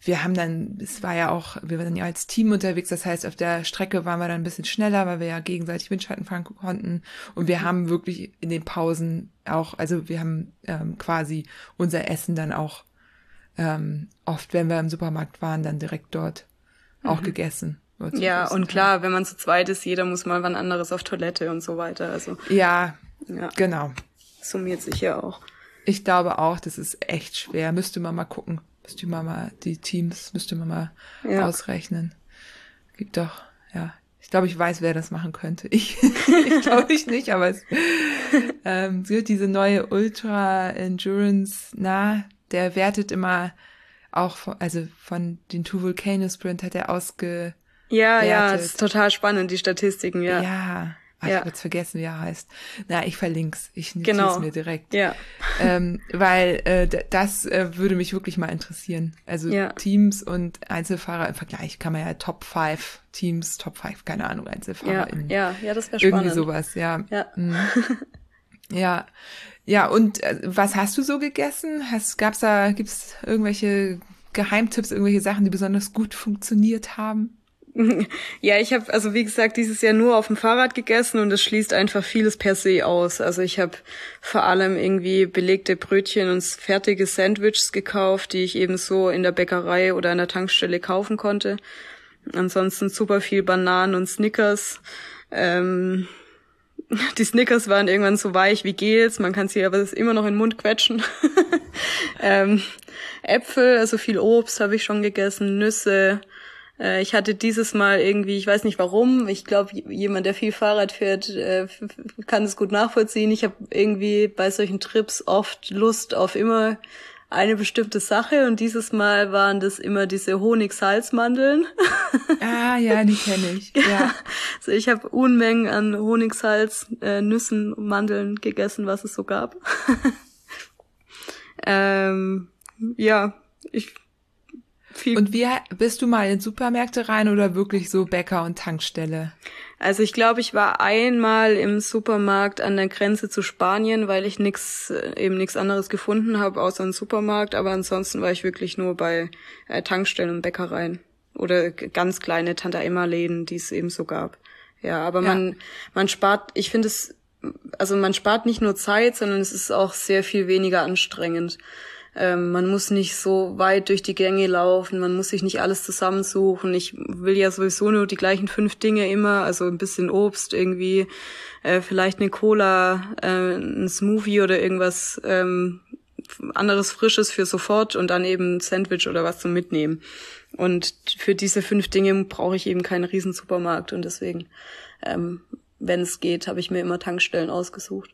wir haben dann, es war ja auch, wir waren ja als Team unterwegs, das heißt, auf der Strecke waren wir dann ein bisschen schneller, weil wir ja gegenseitig Windschatten fahren konnten. Und wir mhm. haben wirklich in den Pausen auch, also wir haben ähm, quasi unser Essen dann auch ähm, oft, wenn wir im Supermarkt waren, dann direkt dort mhm. auch gegessen. Ja, und klar, wenn man zu zweit ist, jeder muss mal wann anderes auf Toilette und so weiter. Also ja, ja. genau. Summiert sich ja auch. Ich glaube auch, das ist echt schwer. Müsste man mal gucken. Müsste man mal die Teams, müsste man mal ja. ausrechnen. Gibt doch, ja. Ich glaube, ich weiß, wer das machen könnte. Ich, ich glaube ich nicht, aber es, ähm, es gibt diese neue Ultra Endurance, na, der wertet immer auch, von, also von den Two Volcano Sprint hat er ausge. Ja, ja, das ist total spannend, die Statistiken, ja. Ja. Ach, ja. Ich habe jetzt vergessen, wie er heißt. Na, ich verlink's. Ich notiere genau. es mir direkt. Ja. Ähm, weil äh, das äh, würde mich wirklich mal interessieren. Also ja. Teams und Einzelfahrer im Vergleich kann man ja Top 5 Teams, Top 5, keine Ahnung, Einzelfahrer. Ja, in, ja, ja, das wäre spannend. Irgendwie sowas, ja. Ja. Mhm. ja. Ja, und äh, was hast du so gegessen? Hast, gab's da, gibt's irgendwelche Geheimtipps, irgendwelche Sachen, die besonders gut funktioniert haben? Ja, ich habe also wie gesagt dieses Jahr nur auf dem Fahrrad gegessen und es schließt einfach vieles per se aus. Also ich habe vor allem irgendwie belegte Brötchen und fertige Sandwiches gekauft, die ich eben so in der Bäckerei oder an der Tankstelle kaufen konnte. Ansonsten super viel Bananen und Snickers. Ähm, die Snickers waren irgendwann so weich wie Gels, man kann sie aber immer noch in den Mund quetschen. ähm, Äpfel, also viel Obst habe ich schon gegessen, Nüsse, Äh, ich hatte dieses Mal irgendwie, ich weiß nicht warum, ich glaube, jemand, der viel Fahrrad fährt, äh, kann es gut nachvollziehen. Ich habe irgendwie bei solchen Trips oft Lust auf immer eine bestimmte Sache und dieses Mal waren das immer diese Honigsalzmandeln. Ah ja, die kenne ich. Ja. Also ich habe Unmengen an Honigsalz, äh, Nüssen, Mandeln gegessen, was es so gab. ähm, ja, ich viel. Und wie bist du mal in Supermärkte rein oder wirklich so Bäcker und Tankstelle? Also ich glaube, ich war einmal im Supermarkt an der Grenze zu Spanien, weil ich nix eben nichts anderes gefunden habe außer einen Supermarkt. Aber ansonsten war ich wirklich nur bei äh, Tankstellen und Bäckereien oder ganz kleine Tante Emma Läden, die es eben so gab. Ja, aber ja. man man spart. Ich finde es also man spart nicht nur Zeit, sondern es ist auch sehr viel weniger anstrengend. Ähm, man muss nicht so weit durch die Gänge laufen, man muss sich nicht alles zusammensuchen. Ich will ja sowieso nur die gleichen fünf Dinge immer, also ein bisschen Obst irgendwie, äh, vielleicht eine Cola, äh, ein Smoothie oder irgendwas ähm, anderes Frisches für sofort und dann eben ein Sandwich oder was zum Mitnehmen. Und für diese fünf Dinge brauche ich eben keinen riesen Supermarkt und deswegen, ähm, wenn es geht, habe ich mir immer Tankstellen ausgesucht.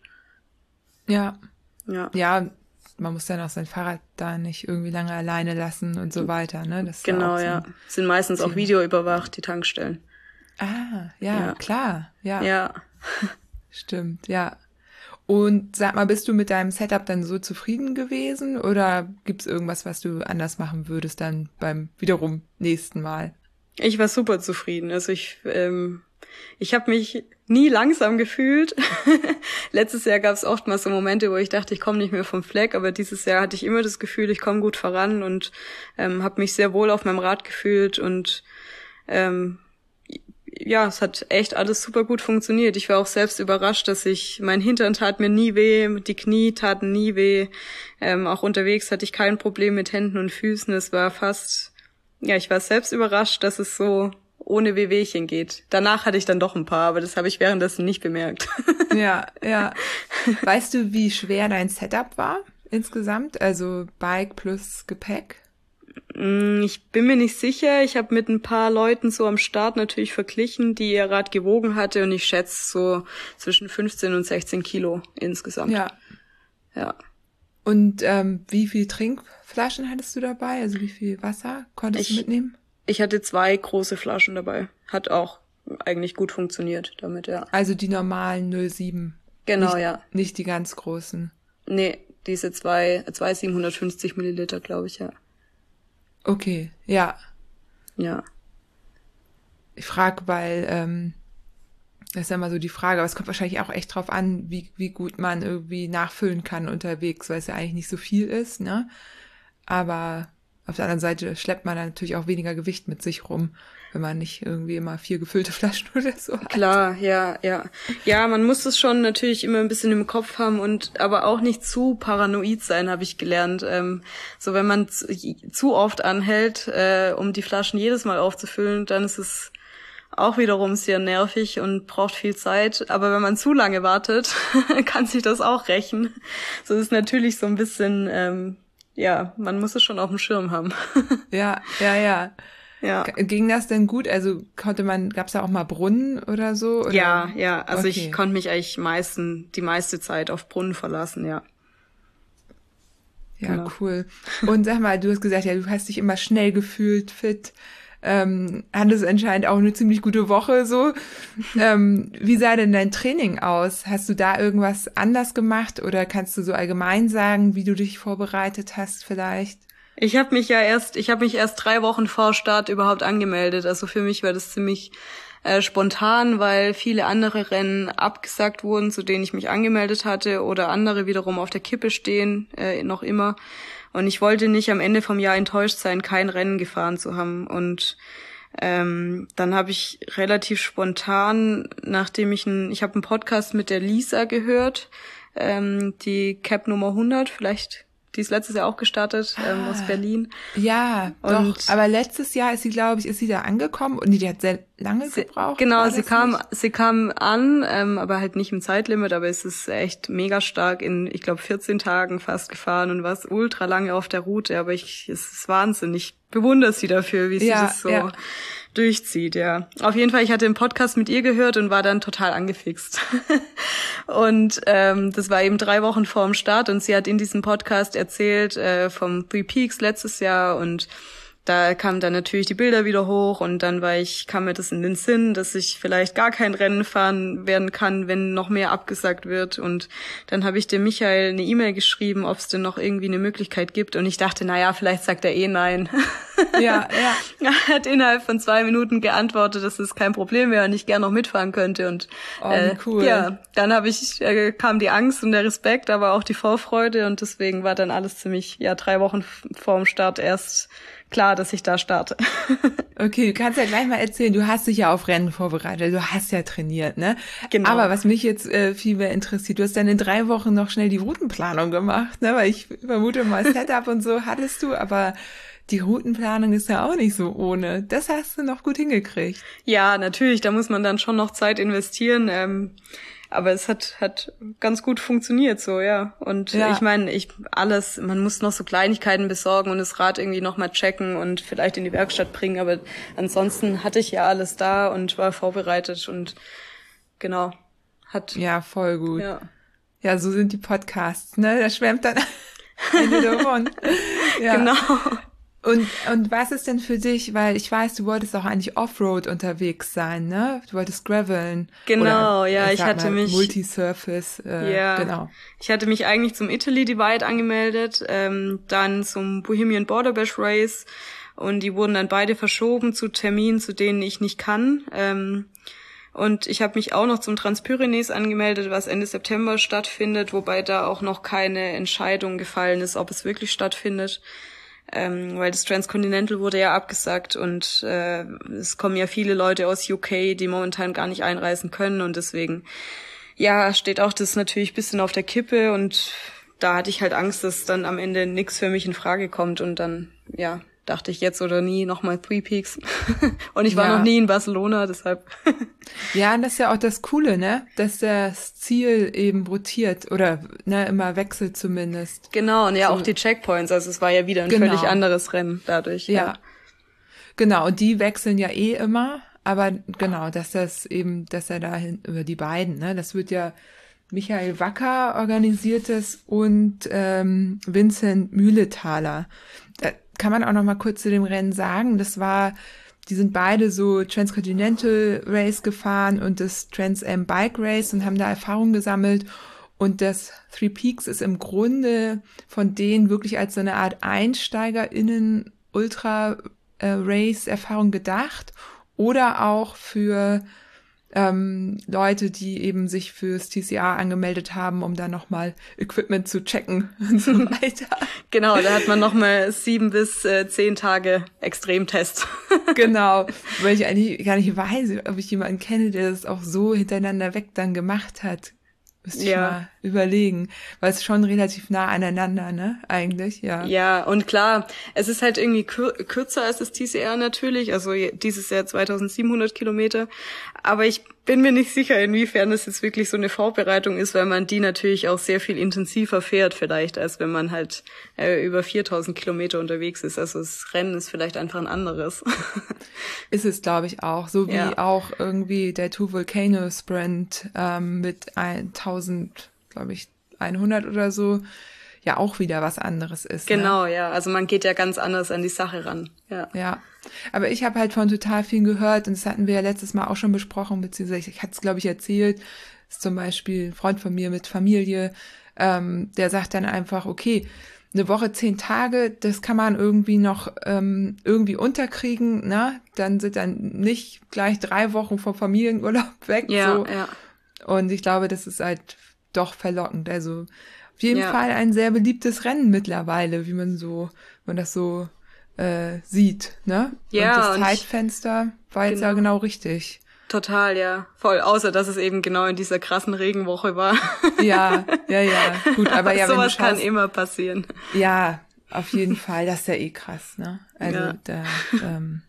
Ja. Ja. Ja, man muss dann auch sein Fahrrad da nicht irgendwie lange alleine lassen und so weiter, ne? Das genau, so ja. Sind meistens auch videoüberwacht, die Tankstellen. Ah, ja, ja, klar, ja. Ja. Stimmt, ja. Und sag mal, bist du mit deinem Setup dann so zufrieden gewesen oder gibt's irgendwas, was du anders machen würdest dann beim wiederum nächsten Mal? Ich war super zufrieden. Also ich, ähm, ich habe mich nie langsam gefühlt. Letztes Jahr gab es oft mal so Momente, wo ich dachte, ich komme nicht mehr vom Fleck, aber dieses Jahr hatte ich immer das Gefühl, ich komme gut voran und ähm, habe mich sehr wohl auf meinem Rad gefühlt und ähm, ja, es hat echt alles super gut funktioniert. Ich war auch selbst überrascht, dass ich, mein Hintern tat mir nie weh, die Knie taten nie weh. Ähm, auch unterwegs hatte ich kein Problem mit Händen und Füßen. Es war fast, ja, ich war selbst überrascht, dass es so ohne Wehwehchen geht. Danach hatte ich dann doch ein paar, aber das habe ich währenddessen nicht bemerkt. ja, ja. Weißt du, wie schwer dein Setup war insgesamt? Also Bike plus Gepäck? Mm, ich bin mir nicht sicher. Ich habe mit ein paar Leuten so am Start natürlich verglichen, die ihr Rad gewogen hatte und ich schätze so zwischen 15 und 16 Kilo insgesamt. Ja. Ja. Und ähm, wie viel Trinkflaschen hattest du dabei? Also wie viel Wasser konntest ich, du mitnehmen? Ich hatte zwei große Flaschen dabei. Hat auch eigentlich gut funktioniert damit, ja. Also die normalen 07. Genau, nicht, ja. Nicht die ganz großen. Nee, diese zwei, zwei 750 Milliliter, glaube ich, ja. Okay, ja. Ja. Ich frage, weil, ähm, das ist ja immer so die Frage, aber es kommt wahrscheinlich auch echt drauf an, wie, wie gut man irgendwie nachfüllen kann unterwegs, weil es ja eigentlich nicht so viel ist, ne? Aber auf der anderen Seite schleppt man natürlich auch weniger Gewicht mit sich rum, wenn man nicht irgendwie immer vier gefüllte Flaschen oder so hat. Klar, ja, ja. Ja, man muss es schon natürlich immer ein bisschen im Kopf haben und aber auch nicht zu paranoid sein, habe ich gelernt. Ähm, so wenn man zu, zu oft anhält, äh, um die Flaschen jedes Mal aufzufüllen, dann ist es auch wiederum sehr nervig und braucht viel Zeit. Aber wenn man zu lange wartet, kann sich das auch rächen. So ist natürlich so ein bisschen ähm, ja, man muss es schon auf dem Schirm haben. ja, ja, ja. Ja. Ging das denn gut? Also konnte man, gab es da auch mal Brunnen oder so? Oder? Ja, ja. Also okay. ich konnte mich eigentlich meisten, die meiste Zeit auf Brunnen verlassen, ja. Ja, genau. cool. Und sag mal, du hast gesagt, ja, du hast dich immer schnell gefühlt, fit ähm, hattest anscheinend auch eine ziemlich gute Woche so. ähm, wie sah denn dein Training aus? Hast du da irgendwas anders gemacht oder kannst du so allgemein sagen, wie du dich vorbereitet hast vielleicht? Ich habe mich ja erst, ich habe mich erst drei Wochen vor Start überhaupt angemeldet. Also für mich war das ziemlich äh, spontan, weil viele andere Rennen abgesagt wurden, zu denen ich mich angemeldet hatte, oder andere wiederum auf der Kippe stehen, äh, noch immer. Und ich wollte nicht am Ende vom Jahr enttäuscht sein, kein Rennen gefahren zu haben. Und ähm, dann habe ich relativ spontan, nachdem ich ein, ich habe einen Podcast mit der Lisa gehört, ähm, die Cap Nummer 100, vielleicht Die ist letztes Jahr auch gestartet ähm, aus ah. Berlin. Ja, und doch. Aber letztes Jahr ist sie, glaube ich, ist sie da angekommen und die hat sehr lange sie, gebraucht. Genau, sie kam, nicht? sie kam an, ähm, aber halt nicht im Zeitlimit, aber es ist echt mega stark in, ich glaube, 14 Tagen fast gefahren und war ultra lange auf der Route. Aber ich, es ist Wahnsinn. Ich bewundere sie dafür, wie sie ja, das so. Ja durchzieht, ja. Auf jeden Fall, ich hatte den Podcast mit ihr gehört und war dann total angefixt. und ähm, das war eben drei Wochen vor dem Start und sie hat in diesem Podcast erzählt äh, vom Three Peaks letztes Jahr und da kamen dann natürlich die Bilder wieder hoch und dann war ich, kam mir das in den Sinn, dass ich vielleicht gar kein Rennen fahren werden kann, wenn noch mehr abgesagt wird. Und dann habe ich dem Michael eine E-Mail geschrieben, ob es denn noch irgendwie eine Möglichkeit gibt. Und ich dachte, na ja, vielleicht sagt er eh nein. Ja, ja. er hat innerhalb von zwei Minuten geantwortet, dass es kein Problem wäre und ich gerne noch mitfahren könnte. Und oh, äh, cool. ja, dann habe ich äh, kam die Angst und der Respekt, aber auch die Vorfreude und deswegen war dann alles ziemlich ja drei Wochen vor dem Start erst klar, dass ich da starte. okay, du kannst ja gleich mal erzählen, du hast dich ja auf Rennen vorbereitet, du hast ja trainiert, ne? Genau. Aber was mich jetzt äh, viel mehr interessiert, du hast dann in drei Wochen noch schnell die Routenplanung gemacht, ne? Weil ich vermute mal Setup und so hattest du, aber die Routenplanung ist ja auch nicht so ohne. Das hast du noch gut hingekriegt. Ja, natürlich, da muss man dann schon noch Zeit investieren. Ähm, aber es hat hat ganz gut funktioniert so, ja. Und ja. ich meine, ich alles, man muss noch so Kleinigkeiten besorgen und das Rad irgendwie noch mal checken und vielleicht in die Werkstatt bringen, aber ansonsten hatte ich ja alles da und war vorbereitet und genau, hat Ja, voll gut. Ja. Ja, so sind die Podcasts, ne? Da schwärmt dann eine davon. ja. Genau. Und, und was ist denn für dich, weil ich weiß, du wolltest auch eigentlich Offroad unterwegs sein, ne? Du wolltest graveln. Genau, oder, ja, ich, hatte mal, mich. Multisurface, äh, ja, genau. Ich hatte mich eigentlich zum Italy Divide angemeldet, ähm, dann zum Bohemian Border Bash Race und die wurden dann beide verschoben zu Terminen, zu denen ich nicht kann. Ähm, und ich habe mich auch noch zum Transpyrenees angemeldet, was Ende September stattfindet, wobei da auch noch keine Entscheidung gefallen ist, ob es wirklich stattfindet ähm, weil das Transcontinental wurde ja abgesagt und äh, es kommen ja viele Leute aus UK, die momentan gar nicht einreisen können und deswegen, ja, steht auch das natürlich bisschen auf der Kippe und da hatte ich halt Angst, dass dann am Ende nichts für mich in Frage kommt und dann, ja, dachte ich jetzt oder nie nochmal Three Peaks. und ich war ja. noch nie in Barcelona, deshalb. ja, und das ist ja auch das Coole, ne? Dass das Ziel eben rotiert oder ne, immer wechselt zumindest. Genau, und ja so. auch die Checkpoints. Also es war ja wieder ein genau. völlig anderes Rennen dadurch. Ja. ja. Genau, und die wechseln ja eh immer. Aber genau, dass das eben, dass er dahin über die beiden, ne? Das wird ja Michael Wacker organisiert es und ähm, Vincent Mühletaler kann man auch noch mal kurz zu dem Rennen sagen. Das war, die sind beide so Transcontinental Race gefahren und das Trans Am Bike Race und haben da Erfahrung gesammelt. Und das Three Peaks ist im Grunde von denen wirklich als so eine Art EinsteigerInnen Ultra äh, Race Erfahrung gedacht oder auch für ähm, Leute, die eben sich fürs TCA angemeldet haben, um da nochmal Equipment zu checken und so weiter. genau, da hat man nochmal sieben bis äh, zehn Tage Extremtest. genau, weil ich eigentlich gar nicht weiß, ob ich jemanden kenne, der das auch so hintereinander weg dann gemacht hat. Müsste ich ja. mal überlegen, weil es schon relativ nah aneinander, ne? Eigentlich, ja. Ja, und klar, es ist halt irgendwie kür kürzer als das TCR natürlich, also dieses Jahr 2700 Kilometer. Aber ich bin mir nicht sicher, inwiefern es jetzt wirklich so eine Vorbereitung ist, weil man die natürlich auch sehr viel intensiver fährt vielleicht, als wenn man halt äh, über 4000 Kilometer unterwegs ist. Also das Rennen ist vielleicht einfach ein anderes. ist es, glaube ich, auch. So wie ja. auch irgendwie der Two Volcano Sprint ähm, mit 1000, glaube ich, 100 oder so ja auch wieder was anderes ist. Ne? Genau, ne? ja. Also man geht ja ganz anders an die Sache ran. Ja. Ja. Aber ich habe halt von total vielen gehört und das hatten wir ja letztes Mal auch schon besprochen, beziehungsweise ich hatte es, glaube ich, erzählt. Ist zum Beispiel ein Freund von mir mit Familie, ähm, der sagt dann einfach, okay, eine Woche, zehn Tage, das kann man irgendwie noch ähm, irgendwie unterkriegen, ne? Dann sind dann nicht gleich drei Wochen vom Familienurlaub weg. Ja, so. ja. Und ich glaube, das ist halt doch verlockend. Also auf jeden ja. Fall ein sehr beliebtes Rennen mittlerweile, wie man so, man das so äh, sieht, ne? Ja. Und das und Zeitfenster war jetzt genau. ja genau richtig. Total, ja. Voll. Außer, dass es eben genau in dieser krassen Regenwoche war. Ja, ja, ja. Gut, aber ja, Sowas schaust, kann immer passieren. Ja, auf jeden Fall. Das ist ja eh krass, ne? Also, ja. da, ähm,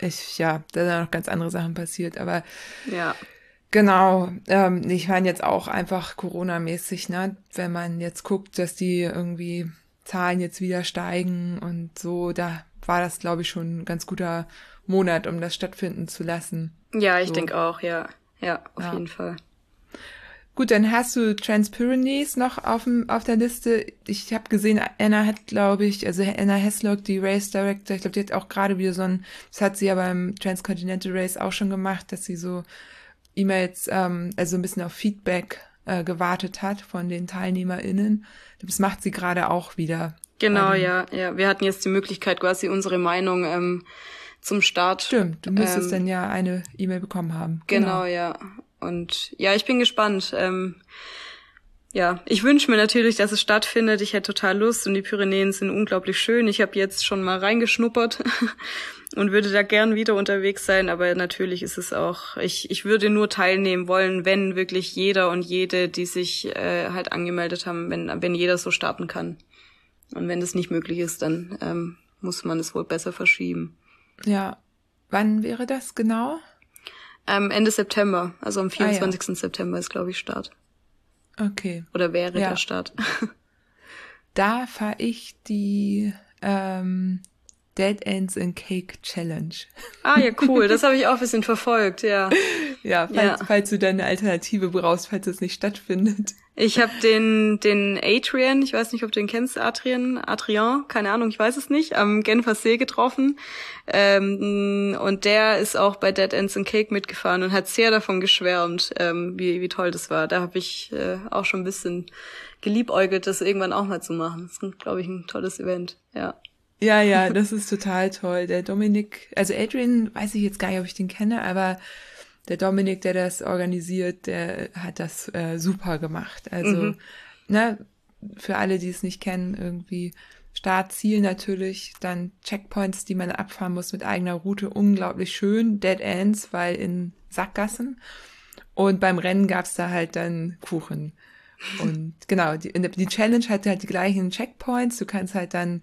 ich, ja, da sind noch ganz andere Sachen passiert, aber. Ja. Genau, ähm, ich meine jetzt auch einfach Corona-mäßig, ne? Wenn man jetzt guckt, dass die irgendwie Zahlen jetzt wieder steigen und so, da war das, glaube ich, schon ein ganz guter Monat, um das stattfinden zu lassen. Ja, ich so. denke auch, ja. Ja, auf ja. jeden Fall. Gut, dann hast du Transpyrenees noch auf, dem, auf der Liste. Ich habe gesehen, Anna hat, glaube ich, also Anna Heslock, die Race Director, ich glaube, die hat auch gerade wieder so ein, das hat sie ja beim Transcontinental Race auch schon gemacht, dass sie so E-Mails, ähm, also ein bisschen auf Feedback äh, gewartet hat von den TeilnehmerInnen. Das macht sie gerade auch wieder. Genau, ähm, ja, ja. Wir hatten jetzt die Möglichkeit, quasi unsere Meinung ähm, zum Start. Stimmt, du müsstest ähm, dann ja eine E-Mail bekommen haben. Genau, genau, ja. Und ja, ich bin gespannt. Ähm, ja, ich wünsche mir natürlich, dass es stattfindet. Ich hätte total Lust und die Pyrenäen sind unglaublich schön. Ich habe jetzt schon mal reingeschnuppert und würde da gern wieder unterwegs sein, aber natürlich ist es auch, ich, ich würde nur teilnehmen wollen, wenn wirklich jeder und jede, die sich äh, halt angemeldet haben, wenn, wenn jeder so starten kann. Und wenn das nicht möglich ist, dann ähm, muss man es wohl besser verschieben. Ja. Wann wäre das genau? Ähm, Ende September, also am 24. Ah, ja. September ist, glaube ich, Start. Okay. Oder wäre ja. der Start. da fahre ich die ähm, Dead Ends in Cake Challenge. Ah ja, cool. Das habe ich auch ein bisschen verfolgt, ja. Ja, falls, ja. falls du deine Alternative brauchst, falls es nicht stattfindet. Ich habe den den Adrian, ich weiß nicht, ob du den kennst, Adrian, Adrian, keine Ahnung, ich weiß es nicht, am Genfer See getroffen. Ähm, und der ist auch bei Dead Ends and Cake mitgefahren und hat sehr davon geschwärmt, ähm, wie, wie toll das war. Da habe ich äh, auch schon ein bisschen geliebäugelt, das irgendwann auch mal zu machen. Das ist, glaube ich, ein tolles Event, ja. Ja, ja, das ist total toll. Der Dominik, also Adrian, weiß ich jetzt gar nicht, ob ich den kenne, aber der Dominik, der das organisiert, der hat das äh, super gemacht. Also, mhm. ne, für alle, die es nicht kennen, irgendwie Startziel natürlich, dann Checkpoints, die man abfahren muss mit eigener Route, unglaublich schön, Dead Ends, weil in Sackgassen. Und beim Rennen gab's da halt dann Kuchen. Und genau, die, die Challenge hatte halt die gleichen Checkpoints. Du kannst halt dann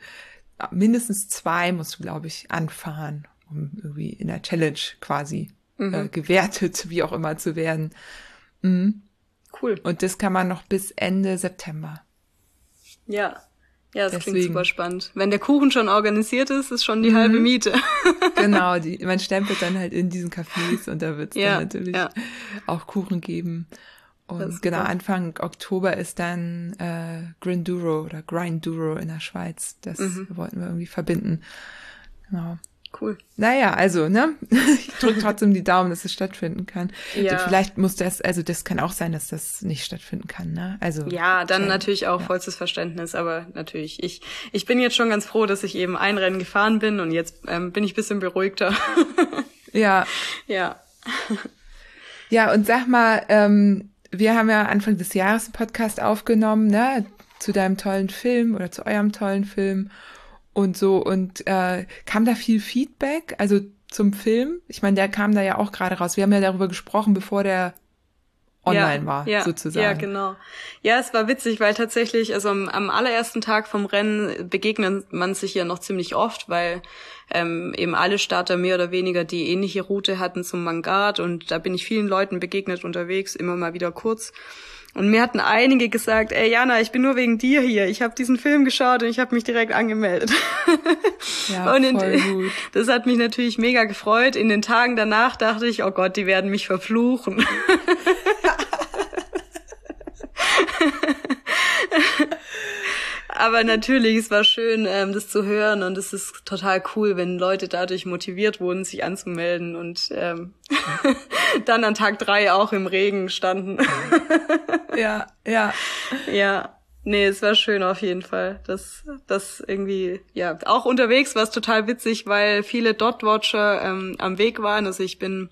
mindestens zwei, musst du, glaube ich, anfahren, um irgendwie in der Challenge quasi mhm. äh, gewertet, wie auch immer zu werden. Mhm. Cool. Und das kann man noch bis Ende September. Ja. Ja, das Deswegen. klingt super spannend. Wenn der Kuchen schon organisiert ist, ist schon die mhm. halbe Miete. genau, die, man stempelt dann halt in diesen Cafés und da wird es ja, dann natürlich ja. auch Kuchen geben. Und genau, Anfang Oktober ist dann äh, Grinduro oder Grinduro in der Schweiz. Das mhm. wollten wir irgendwie verbinden. Genau. Cool. Naja, also, ne? Ich drücke trotzdem die Daumen, dass es stattfinden kann. Ja. Vielleicht muss das, also das kann auch sein, dass das nicht stattfinden kann, ne? Also. Ja, dann äh, natürlich auch ja. vollstes Verständnis, aber natürlich. Ich, ich bin jetzt schon ganz froh, dass ich eben ein Rennen gefahren bin und jetzt ähm, bin ich bisschen beruhigter. ja. Ja. Ja, und sag mal, ähm, wir haben ja Anfang des Jahres einen Podcast aufgenommen, ne? Zu deinem tollen Film oder zu eurem tollen Film und so und äh, kam da viel Feedback, also zum Film. Ich meine, der kam da ja auch gerade raus. Wir haben ja darüber gesprochen, bevor der online ja, war, ja, sozusagen. Ja, genau. Ja, es war witzig, weil tatsächlich, also am, am allerersten Tag vom Rennen begegnet man sich ja noch ziemlich oft, weil ähm, eben alle Starter mehr oder weniger die ähnliche Route hatten zum Mangard und da bin ich vielen Leuten begegnet unterwegs, immer mal wieder kurz. Und mir hatten einige gesagt, ey Jana, ich bin nur wegen dir hier. Ich habe diesen Film geschaut und ich habe mich direkt angemeldet. Ja, und in, voll gut. das hat mich natürlich mega gefreut. In den Tagen danach dachte ich, oh Gott, die werden mich verfluchen. aber natürlich, es war schön, ähm, das zu hören und es ist total cool, wenn Leute dadurch motiviert wurden, sich anzumelden und ähm, dann an Tag drei auch im Regen standen. ja, ja. Ja. Nee, es war schön auf jeden Fall. Das, das irgendwie, ja, auch unterwegs war es total witzig, weil viele Dot-Watcher ähm, am Weg waren. Also ich bin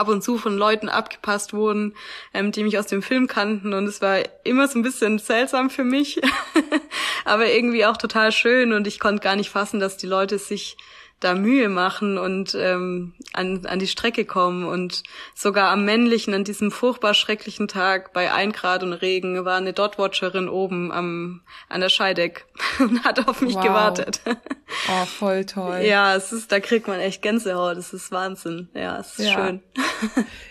ab und zu von Leuten abgepasst wurden, ähm, die mich aus dem Film kannten. Und es war immer so ein bisschen seltsam für mich, aber irgendwie auch total schön. Und ich konnte gar nicht fassen, dass die Leute sich da Mühe machen und ähm, an, an die Strecke kommen. Und sogar am männlichen, an diesem furchtbar schrecklichen Tag bei ein Grad und Regen war eine Dotwatcherin oben am, an der Scheideck und hat auf mich wow. gewartet. Oh, voll toll. Ja, es ist, da kriegt man echt Gänsehaut. Das ist Wahnsinn. Ja, es ist ja. schön.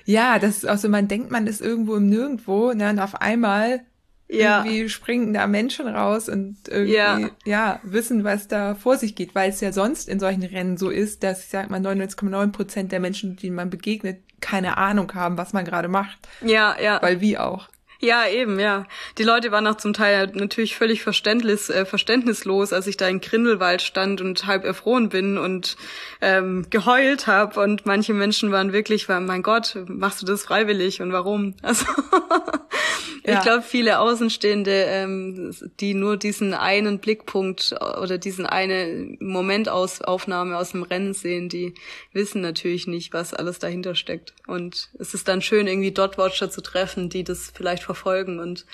Ja, das ist auch so, man denkt, man ist irgendwo im Nirgendwo, ne, und auf einmal ja. irgendwie springen da Menschen raus und irgendwie, ja. ja. wissen, was da vor sich geht, weil es ja sonst in solchen Rennen so ist, dass, ich sag mal, 99,9 Prozent der Menschen, denen man begegnet, keine Ahnung haben, was man gerade macht. Ja, ja. Weil wie auch. Ja, eben, ja. Die Leute waren auch zum Teil natürlich völlig verständnis, äh, verständnislos, als ich da in Grindelwald stand und halb erfroren bin und ähm, geheult habe. Und manche Menschen waren wirklich, war, mein Gott, machst du das freiwillig und warum? Also ja. ich glaube, viele Außenstehende, ähm, die nur diesen einen Blickpunkt oder diesen eine Momentaufnahme aus dem Rennen sehen, die wissen natürlich nicht, was alles dahinter steckt. Und es ist dann schön, irgendwie Dot-Watcher zu treffen, die das vielleicht verfolgen und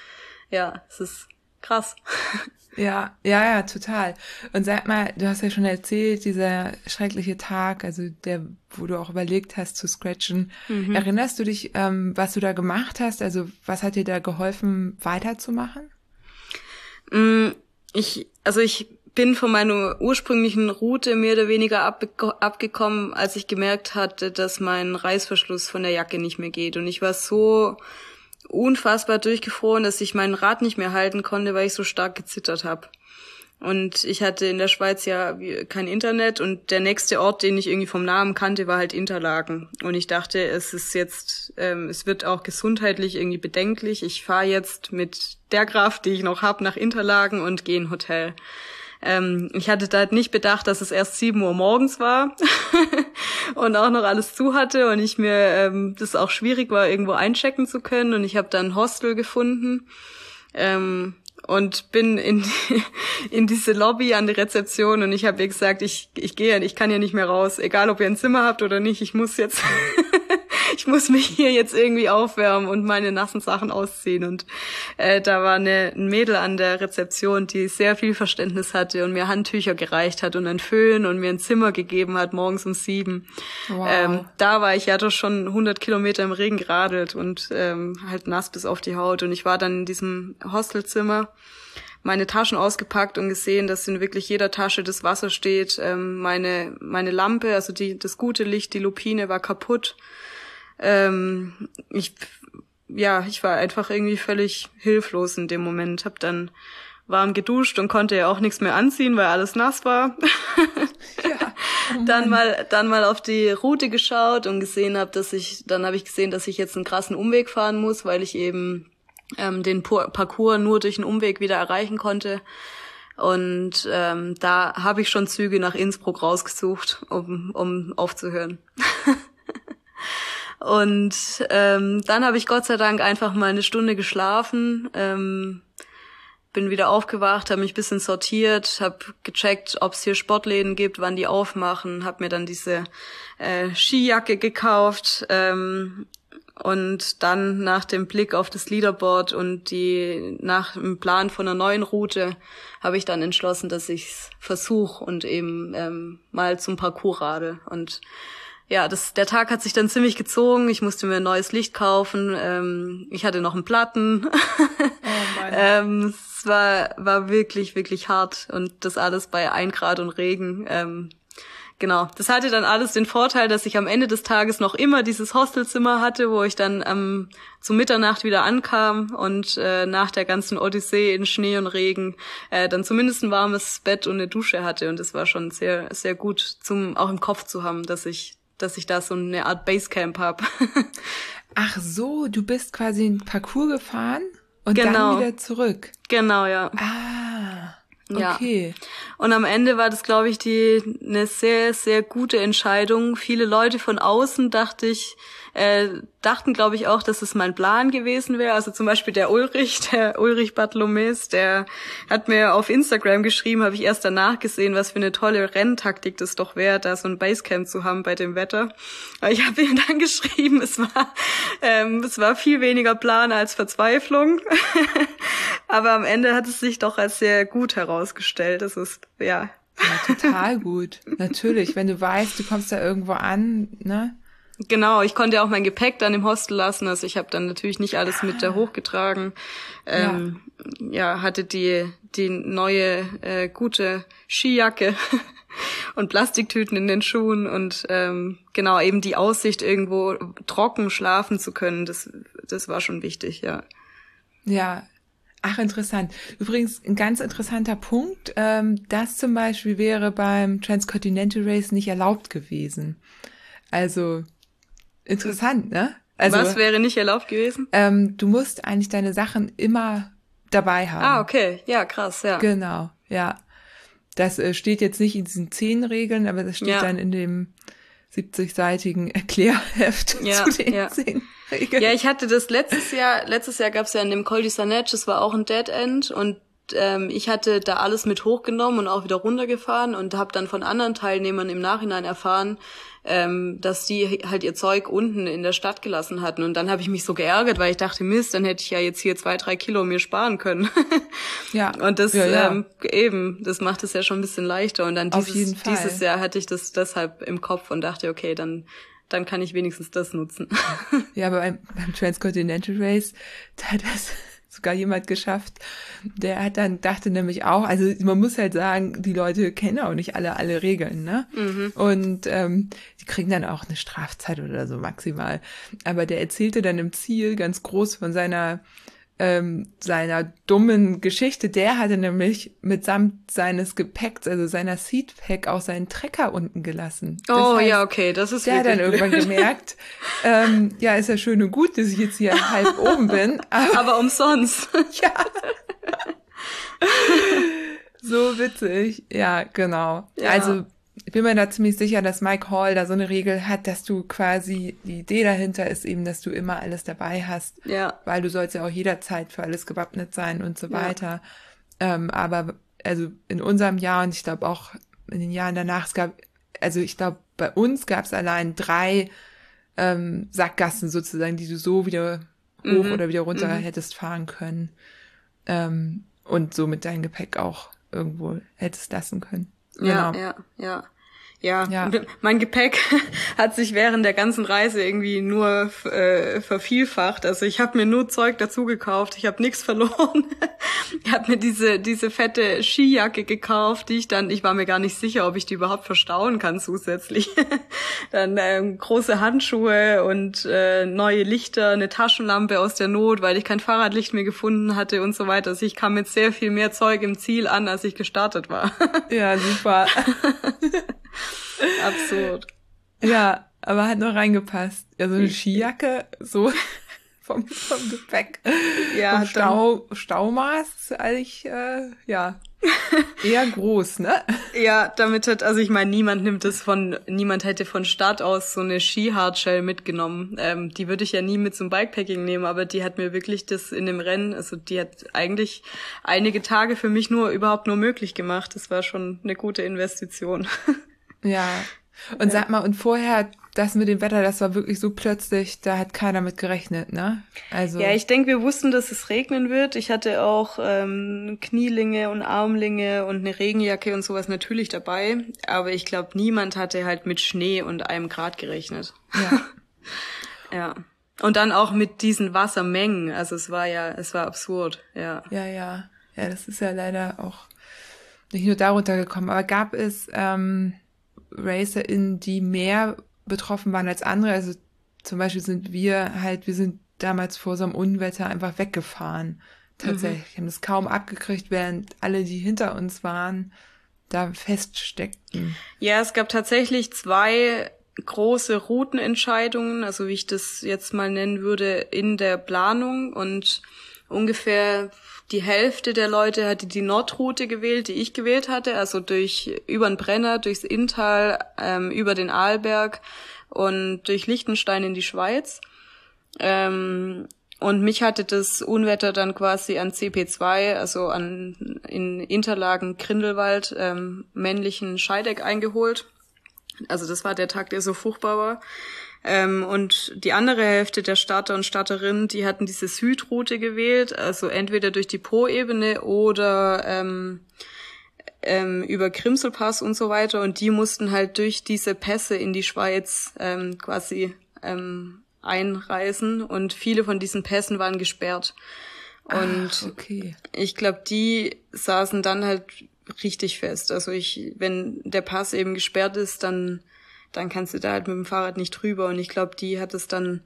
ja, es ist krass. Ja, ja, ja, total. Und sag mal, du hast ja schon erzählt, dieser schreckliche Tag, also der, wo du auch überlegt hast zu scratchen. Mhm. Erinnerst du dich, ähm, was du da gemacht hast? Also was hat dir da geholfen, weiterzumachen? Mm, ich, also ich bin von meiner ursprünglichen Route mehr oder weniger abge abgekommen, als ich gemerkt hatte, dass mein Reißverschluss von der Jacke nicht mehr geht. Und ich war so unfassbar durchgefroren, dass ich mein Rad nicht mehr halten konnte, weil ich so stark gezittert habe. Und ich hatte in der Schweiz ja kein Internet und der nächste Ort, den ich irgendwie vom Namen kannte, war halt Interlaken. Und ich dachte, es ist jetzt, ähm, es wird auch gesundheitlich irgendwie bedenklich. Ich fahre jetzt mit der Kraft, die ich noch habe, nach Interlaken und gehe in ein Hotel. Ähm, ich hatte da nicht bedacht, dass es erst sieben Uhr morgens war und auch noch alles zu hatte und ich mir ähm, das auch schwierig war, irgendwo einchecken zu können. Und ich habe dann ein Hostel gefunden. Ähm, und bin in, in diese Lobby an die Rezeption und ich habe ihr gesagt, ich, ich gehe, ich kann ja nicht mehr raus, egal ob ihr ein Zimmer habt oder nicht, ich muss jetzt ich muss mich hier jetzt irgendwie aufwärmen und meine nassen Sachen ausziehen. Und äh, da war eine, ein Mädel an der Rezeption, die sehr viel Verständnis hatte und mir Handtücher gereicht hat und ein Föhn und mir ein Zimmer gegeben hat morgens um sieben. Wow. Ähm, da war ich ja doch schon 100 Kilometer im Regen geradelt und ähm, halt nass bis auf die Haut. Und ich war dann in diesem Hostelzimmer meine Taschen ausgepackt und gesehen, dass in wirklich jeder Tasche das Wasser steht. Ähm, meine, meine Lampe, also die, das gute Licht, die Lupine war kaputt. Ähm, ich, ja, ich war einfach irgendwie völlig hilflos in dem Moment. Hab dann warm geduscht und konnte ja auch nichts mehr anziehen, weil alles nass war. ja, oh dann mal dann mal auf die Route geschaut und gesehen habe, dass ich dann habe ich gesehen, dass ich jetzt einen krassen Umweg fahren muss, weil ich eben ähm, den Parcours nur durch einen Umweg wieder erreichen konnte. Und ähm, da habe ich schon Züge nach Innsbruck rausgesucht, um, um aufzuhören. Und ähm, dann habe ich Gott sei Dank einfach mal eine Stunde geschlafen, ähm, bin wieder aufgewacht, habe mich bisschen sortiert, habe gecheckt, ob es hier Sportläden gibt, wann die aufmachen, habe mir dann diese äh, Skijacke gekauft ähm, und dann nach dem Blick auf das Leaderboard und die nach dem Plan von einer neuen Route habe ich dann entschlossen, dass ich's versuche und eben ähm, mal zum Parcours rade. Und ja, das, der Tag hat sich dann ziemlich gezogen. Ich musste mir ein neues Licht kaufen. Ähm, ich hatte noch einen Platten. Oh ähm, es war, war wirklich, wirklich hart und das alles bei ein Grad und Regen. Ähm, genau, das hatte dann alles den Vorteil, dass ich am Ende des Tages noch immer dieses Hostelzimmer hatte, wo ich dann ähm, zu Mitternacht wieder ankam und äh, nach der ganzen Odyssee in Schnee und Regen äh, dann zumindest ein warmes Bett und eine Dusche hatte und das war schon sehr, sehr gut zum auch im Kopf zu haben, dass ich dass ich da so eine Art Basecamp habe. Ach so, du bist quasi ein Parcours gefahren und genau. dann wieder zurück. Genau, ja. Ah. Okay. Ja. Und am Ende war das, glaube ich, die eine sehr, sehr gute Entscheidung. Viele Leute von außen dachte ich, äh, dachten, glaube ich, auch, dass es mein Plan gewesen wäre. Also zum Beispiel der Ulrich, der Ulrich Bartholomäus, der hat mir auf Instagram geschrieben, habe ich erst danach gesehen, was für eine tolle Renntaktik das doch wäre, da so ein Basecamp zu haben bei dem Wetter. Aber ich habe ihm dann geschrieben, es war, ähm, es war viel weniger Plan als Verzweiflung. Aber am Ende hat es sich doch als sehr gut herausgestellt. Es ist, ja, Ja, total gut. Natürlich, wenn du weißt, du kommst da irgendwo an, ne? Genau, ich konnte auch mein Gepäck dann im Hostel lassen. Also ich habe dann natürlich nicht alles mit da hochgetragen. Ähm, ja. ja, hatte die die neue äh, gute Skijacke und Plastiktüten in den Schuhen und ähm, genau eben die Aussicht irgendwo trocken schlafen zu können. Das das war schon wichtig, ja. Ja, Ach, interessant. Übrigens, ein ganz interessanter Punkt. Ähm, das zum Beispiel wäre beim Transcontinental Race nicht erlaubt gewesen. Also, interessant, ne? Also, Was wäre nicht erlaubt gewesen? Ähm, du musst eigentlich deine Sachen immer dabei haben. Ah, okay. Ja, krass, ja. Genau, ja. Das äh, steht jetzt nicht in diesen zehn Regeln, aber das steht ja. dann in dem 70-seitigen Erklärheft ja, zu den ja. zehn Regeln. Ja, ich hatte das letztes Jahr, letztes Jahr gab es ja in dem Col du Sanet, das war auch ein Dead End und ähm, ich hatte da alles mit hochgenommen und auch wieder runtergefahren und habe dann von anderen Teilnehmern im Nachhinein erfahren, ähm, dass die halt ihr Zeug unten in der Stadt gelassen hatten. Und dann habe ich mich so geärgert, weil ich dachte, Mist, dann hätte ich ja jetzt hier zwei, drei Kilo mir sparen können. ja. Und das ja, ja. Ähm, eben, das macht es ja schon ein bisschen leichter. Und dann dieses, dieses Jahr hatte ich das deshalb im Kopf und dachte, okay, dann dann kann ich wenigstens das nutzen. ja, aber beim, beim Transcontinental Race, da hat das sogar jemand geschafft. Der hat dann, dachte nämlich auch, also man muss halt sagen, die Leute kennen auch nicht alle alle Regeln, ne? Mhm. Und ähm, die kriegen dann auch eine Strafzeit oder so maximal. Aber der erzählte dann im Ziel ganz groß von seiner ähm, seiner dummen Geschichte. Der hatte nämlich mitsamt seines Gepäcks, also seiner Seatpack, auch seinen Trecker unten gelassen. Das oh heißt, ja, okay, das ist Der hat dann irgendwann gemerkt, ähm, ja, ist ja schön und gut, dass ich jetzt hier halb oben bin. Aber, aber umsonst. ja. so witzig. Ja, genau. Ja. Also bin mir da ziemlich sicher, dass Mike Hall da so eine Regel hat, dass du quasi, die Idee dahinter ist eben, dass du immer alles dabei hast. Ja. Weil du sollst ja auch jederzeit für alles gewappnet sein und so weiter. Ja. Ähm, aber also in unserem Jahr und ich glaube auch in den Jahren danach, es gab, also ich glaube, bei uns gab es allein drei ähm, Sackgassen sozusagen, die du so wieder hoch mhm. oder wieder runter mhm. hättest fahren können. Ähm, und so mit deinem Gepäck auch irgendwo hättest lassen können. Genau. ja, ja. Ja, ja. mein Gepäck hat sich während der ganzen Reise irgendwie nur äh, vervielfacht. Also ich habe mir nur Zeug dazu gekauft, ich habe nichts verloren. ich habe mir diese diese fette Skijacke gekauft, die ich dann, ich war mir gar nicht sicher, ob ich die überhaupt verstauen kann zusätzlich. dann ähm, große Handschuhe und äh, neue Lichter, eine Taschenlampe aus der Not, weil ich kein Fahrradlicht mehr gefunden hatte und so weiter. Also ich kam mit sehr viel mehr Zeug im Ziel an, als ich gestartet war. ja, super. Absurd. Ja, aber hat noch reingepasst. Ja, so eine Skijacke, so vom, vom Gepäck. Ja, vom Stau, Staumaß ist eigentlich, äh, ja, eher groß, ne? Ja, damit hat, also ich meine, niemand nimmt es von, niemand hätte von Start aus so eine Ski-Hardshell mitgenommen. Ähm, die würde ich ja nie mit zum Bikepacking nehmen, aber die hat mir wirklich das in dem Rennen, also die hat eigentlich einige Tage für mich nur überhaupt nur möglich gemacht. Das war schon eine gute Investition. Ja. Und ja. sag mal, und vorher das mit dem Wetter, das war wirklich so plötzlich, da hat keiner mit gerechnet, ne? Also ja, ich denke, wir wussten, dass es regnen wird. Ich hatte auch ähm, Knielinge und Armlinge und eine Regenjacke und sowas natürlich dabei, aber ich glaube, niemand hatte halt mit Schnee und einem Grad gerechnet. Ja. ja. Und dann auch mit diesen Wassermengen. Also es war ja, es war absurd, ja. Ja, ja. Ja, das ist ja leider auch nicht nur darunter gekommen. Aber gab es ähm, RacerInnen, die mehr betroffen waren als andere. Also zum Beispiel sind wir halt, wir sind damals vor so einem Unwetter einfach weggefahren. Tatsächlich. Mhm. Haben das kaum abgekriegt, während alle, die hinter uns waren, da feststeckten. Ja, es gab tatsächlich zwei große Routenentscheidungen, also wie ich das jetzt mal nennen würde, in der Planung und ungefähr die Hälfte der Leute hatte die Nordroute gewählt, die ich gewählt hatte, also durch über den Brenner, durchs Inntal, ähm, über den Arlberg und durch Liechtenstein in die Schweiz. Ähm, und mich hatte das Unwetter dann quasi an CP2, also an in Interlagen Grindelwald, ähm, männlichen Scheideck eingeholt. Also das war der Tag, der so furchtbar war. Ähm, und die andere Hälfte der Starter und Starterinnen, die hatten diese Südroute gewählt, also entweder durch die Po-Ebene oder ähm, ähm, über Grimselpass und so weiter und die mussten halt durch diese Pässe in die Schweiz ähm, quasi ähm, einreisen und viele von diesen Pässen waren gesperrt. Und Ach, okay. ich glaube, die saßen dann halt richtig fest. Also ich, wenn der Pass eben gesperrt ist, dann dann kannst du da halt mit dem Fahrrad nicht drüber. Und ich glaube, die hat es dann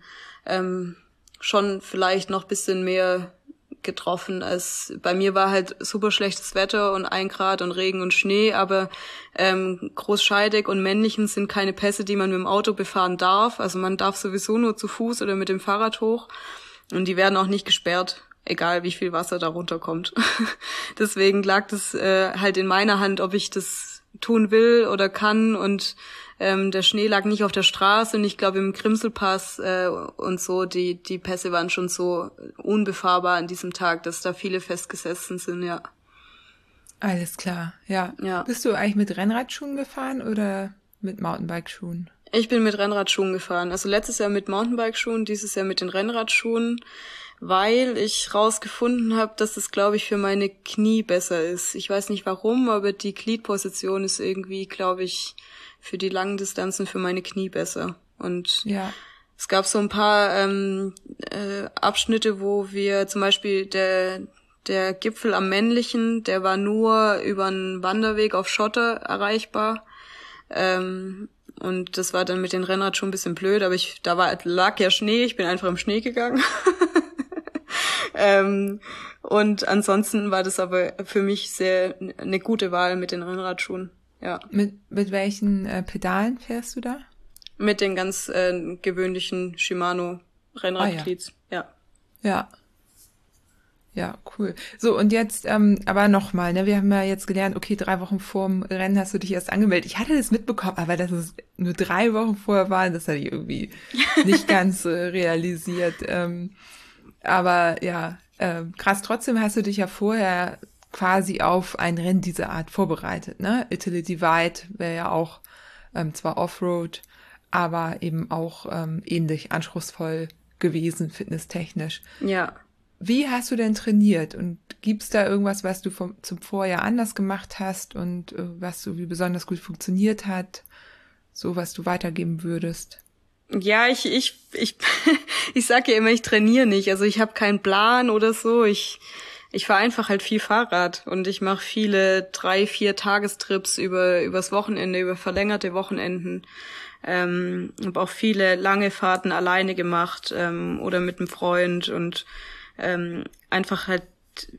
ähm, schon vielleicht noch bisschen mehr getroffen als bei mir war halt super schlechtes Wetter und ein Grad und Regen und Schnee, aber ähm, Großscheidig und Männlichen sind keine Pässe, die man mit dem Auto befahren darf. Also man darf sowieso nur zu Fuß oder mit dem Fahrrad hoch und die werden auch nicht gesperrt egal wie viel Wasser darunter kommt. Deswegen lag das äh, halt in meiner Hand, ob ich das tun will oder kann und ähm, der Schnee lag nicht auf der Straße und ich glaube im Grimselpass äh, und so, die, die Pässe waren schon so unbefahrbar an diesem Tag, dass da viele festgesessen sind, ja. Alles klar, ja. ja. Bist du eigentlich mit Rennradschuhen gefahren oder mit Mountainbike-Schuhen? Ich bin mit Rennradschuhen gefahren. Also letztes Jahr mit Mountainbike-Schuhen, dieses Jahr mit den Rennradschuhen, weil ich rausgefunden habe, dass es, glaube ich, für meine Knie besser ist. Ich weiß nicht warum, aber die Gliedposition ist irgendwie, glaube ich, für die langen Distanzen für meine Knie besser. Und ja. es gab so ein paar ähm, äh, Abschnitte, wo wir zum Beispiel der der Gipfel am männlichen, der war nur über einen Wanderweg auf Schotter erreichbar. Ähm, und das war dann mit den Rennrad schon ein bisschen blöd, aber ich, da war, lag ja Schnee, ich bin einfach im Schnee gegangen. ähm, und ansonsten war das aber für mich sehr eine gute Wahl mit den Rennradschuhen. Ja. Mit, mit welchen äh, Pedalen fährst du da? Mit den ganz äh, gewöhnlichen Shimano Rennradglieds, ah, ja. ja. Ja. Ja, cool. So, und jetzt, ähm, aber nochmal, ne, wir haben ja jetzt gelernt, okay, drei Wochen vorm Rennen hast du dich erst angemeldet. Ich hatte das mitbekommen, aber dass es nur drei Wochen vorher war, das hatte ich irgendwie nicht ganz äh, realisiert. Ähm, aber ja, äh, krass, trotzdem hast du dich ja vorher quasi auf ein Rennen dieser Art vorbereitet. Ne? Italy Divide wäre ja auch ähm, zwar Offroad, aber eben auch ähm, ähnlich anspruchsvoll gewesen, fitnesstechnisch. Ja. Wie hast du denn trainiert und gibt's da irgendwas, was du vom, zum Vorjahr anders gemacht hast und äh, was so wie besonders gut funktioniert hat, so was du weitergeben würdest? Ja, ich ich ich ich sage ja immer, ich trainiere nicht, also ich habe keinen Plan oder so. Ich ich fahre einfach halt viel Fahrrad und ich mache viele drei, vier Tagestrips über übers Wochenende, über verlängerte Wochenenden. Ähm, habe auch viele lange Fahrten alleine gemacht ähm, oder mit einem Freund und ähm, einfach halt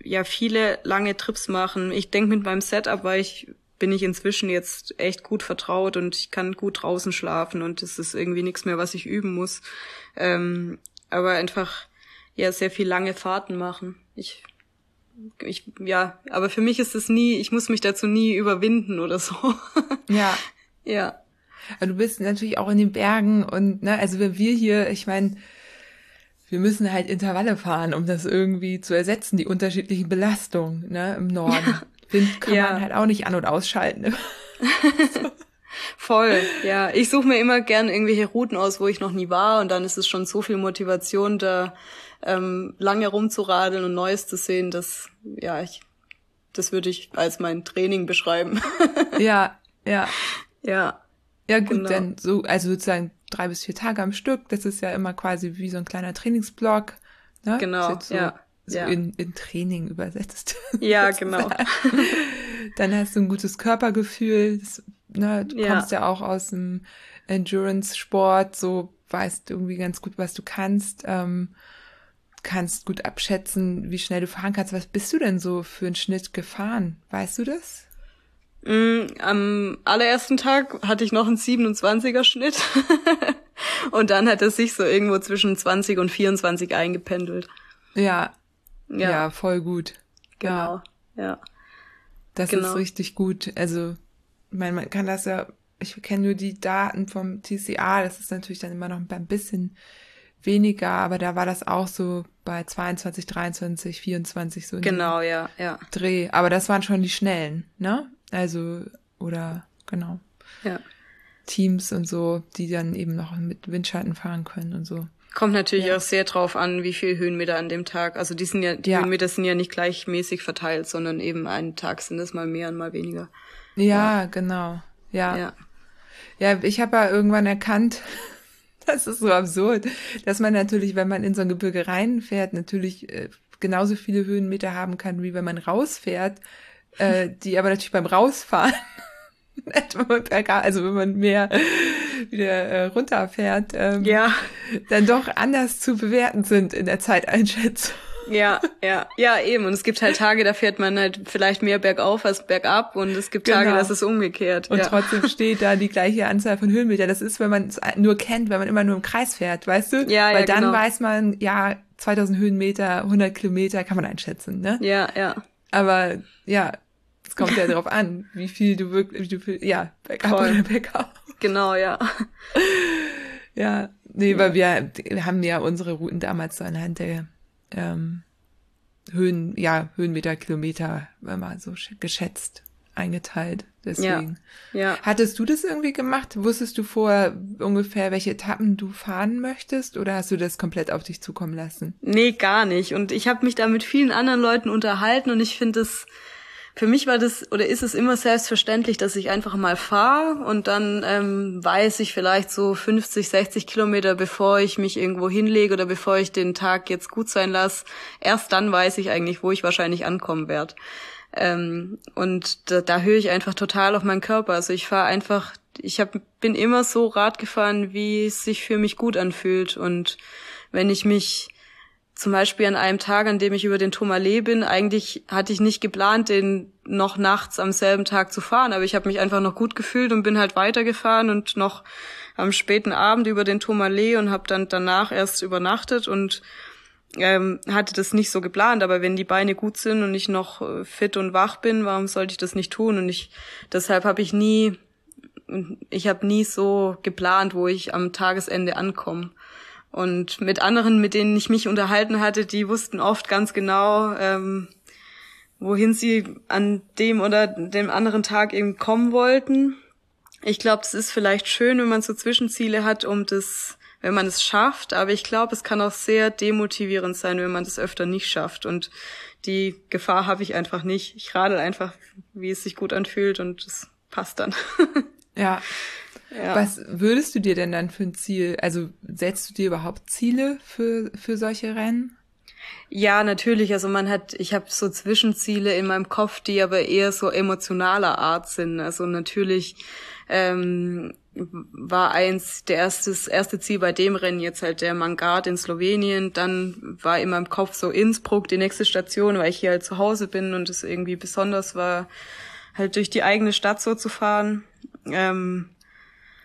ja viele lange Trips machen. Ich denke mit meinem Setup, weil ich bin ich inzwischen jetzt echt gut vertraut und ich kann gut draußen schlafen und es ist irgendwie nichts mehr, was ich üben muss. Ähm, aber einfach ja sehr viel lange Fahrten machen. Ich ich, ja, aber für mich ist es nie, ich muss mich dazu nie überwinden oder so. Ja. ja. Du bist natürlich auch in den Bergen und, ne, also wenn wir hier, ich meine, wir müssen halt Intervalle fahren, um das irgendwie zu ersetzen, die unterschiedlichen Belastungen, ne, im Norden. Ja. Wind kann ja. man halt auch nicht an- und ausschalten. so. Voll, ja. Ich suche mir immer gern irgendwelche Routen aus, wo ich noch nie war und dann ist es schon so viel Motivation da, ähm, lange rumzuradeln und Neues zu sehen, das, ja, ich, das würde ich als mein Training beschreiben. ja, ja. Ja. Ja, gut, genau. dann so, also sozusagen drei bis vier Tage am Stück, das ist ja immer quasi wie so ein kleiner Trainingsblock. Ne? Genau, so, ja. So ja. In, in Training übersetzt. Ja, genau. dann hast du ein gutes Körpergefühl. Das, ne, du ja. kommst ja auch aus dem Endurance-Sport, so weißt irgendwie ganz gut, was du kannst. Ähm, kannst gut abschätzen, wie schnell du fahren kannst. Was bist du denn so für einen Schnitt gefahren? Weißt du das? Mm, am allerersten Tag hatte ich noch einen 27er Schnitt. und dann hat es sich so irgendwo zwischen 20 und 24 eingependelt. Ja. Ja, ja voll gut. Genau. Ja. ja. Das genau. ist richtig gut. Also, ich meine, man kann das ja, ich kenne nur die Daten vom TCA, das ist natürlich dann immer noch ein bisschen weniger, aber da war das auch so bei 22, 23, 24 so. Genau, ja, ja. Dreh. Aber das waren schon die schnellen, ne? Also, oder, genau. Ja. Teams und so, die dann eben noch mit Windschatten fahren können und so. Kommt natürlich ja. auch sehr drauf an, wie viel Höhenmeter an dem Tag. Also die sind ja, die ja. Höhenmeter sind ja nicht gleichmäßig verteilt, sondern eben einen Tag sind es mal mehr und mal weniger. Ja, ja. genau. Ja. ja. Ja, ich habe ja irgendwann erkannt, das ist so absurd, dass man natürlich, wenn man in so ein Gebirge reinfährt, natürlich äh, genauso viele Höhenmeter haben kann, wie wenn man rausfährt, äh, die aber natürlich beim Rausfahren also wenn man mehr wieder äh, runterfährt, ähm, ja. dann doch anders zu bewerten sind in der Zeiteinschätzung. Ja, ja, ja, eben. Und es gibt halt Tage, da fährt man halt vielleicht mehr bergauf als bergab und es gibt Tage, genau. das ist umgekehrt. Und ja. trotzdem steht da die gleiche Anzahl von Höhenmeter. Das ist, wenn man es nur kennt, wenn man immer nur im Kreis fährt, weißt du? Ja, Weil ja, dann genau. weiß man, ja, 2000 Höhenmeter, 100 Kilometer kann man einschätzen, ne? Ja, ja. Aber ja, es kommt ja darauf an, wie viel du wirklich, wie viel, ja, bergab Voll. oder bergab. Genau, ja. Ja, nee, ja. weil wir, wir haben ja unsere Routen damals so anhand der ähm, Höhen, ja, Höhenmeter, Kilometer, wenn mal so geschätzt eingeteilt. Deswegen. Ja, ja. Hattest du das irgendwie gemacht? Wusstest du vorher ungefähr, welche Etappen du fahren möchtest oder hast du das komplett auf dich zukommen lassen? Nee, gar nicht. Und ich habe mich da mit vielen anderen Leuten unterhalten und ich finde es für mich war das oder ist es immer selbstverständlich, dass ich einfach mal fahre und dann ähm, weiß ich vielleicht so 50, 60 Kilometer, bevor ich mich irgendwo hinlege oder bevor ich den Tag jetzt gut sein lasse. Erst dann weiß ich eigentlich, wo ich wahrscheinlich ankommen werde. Ähm, und da, da höre ich einfach total auf meinen Körper. Also ich fahre einfach, ich hab, bin immer so Rad gefahren, wie es sich für mich gut anfühlt. Und wenn ich mich zum Beispiel an einem Tag, an dem ich über den Tourmalet bin, eigentlich hatte ich nicht geplant, den noch nachts am selben Tag zu fahren, aber ich habe mich einfach noch gut gefühlt und bin halt weitergefahren und noch am späten Abend über den Tourmalet und habe dann danach erst übernachtet und ähm, hatte das nicht so geplant, aber wenn die Beine gut sind und ich noch äh, fit und wach bin, warum sollte ich das nicht tun? Und ich deshalb habe ich nie ich habe nie so geplant, wo ich am Tagesende ankomme. Und mit anderen, mit denen ich mich unterhalten hatte, die wussten oft ganz genau, ähm, wohin sie an dem oder dem anderen Tag eben kommen wollten. Ich glaube, es ist vielleicht schön, wenn man so Zwischenziele hat, um das, wenn man es schafft. Aber ich glaube, es kann auch sehr demotivierend sein, wenn man das öfter nicht schafft. Und die Gefahr habe ich einfach nicht. Ich radel einfach, wie es sich gut anfühlt und es passt dann. ja. Ja. Was würdest du dir denn dann für ein Ziel, also setzt du dir überhaupt Ziele für, für solche Rennen? Ja, natürlich. Also man hat, ich habe so Zwischenziele in meinem Kopf, die aber eher so emotionaler Art sind. Also natürlich ähm, war eins der erste, erste Ziel bei dem Rennen jetzt halt der Mangard in Slowenien. Dann war in meinem Kopf so Innsbruck die nächste Station, weil ich hier halt zu Hause bin und es irgendwie besonders war, halt durch die eigene Stadt so zu fahren. Ähm,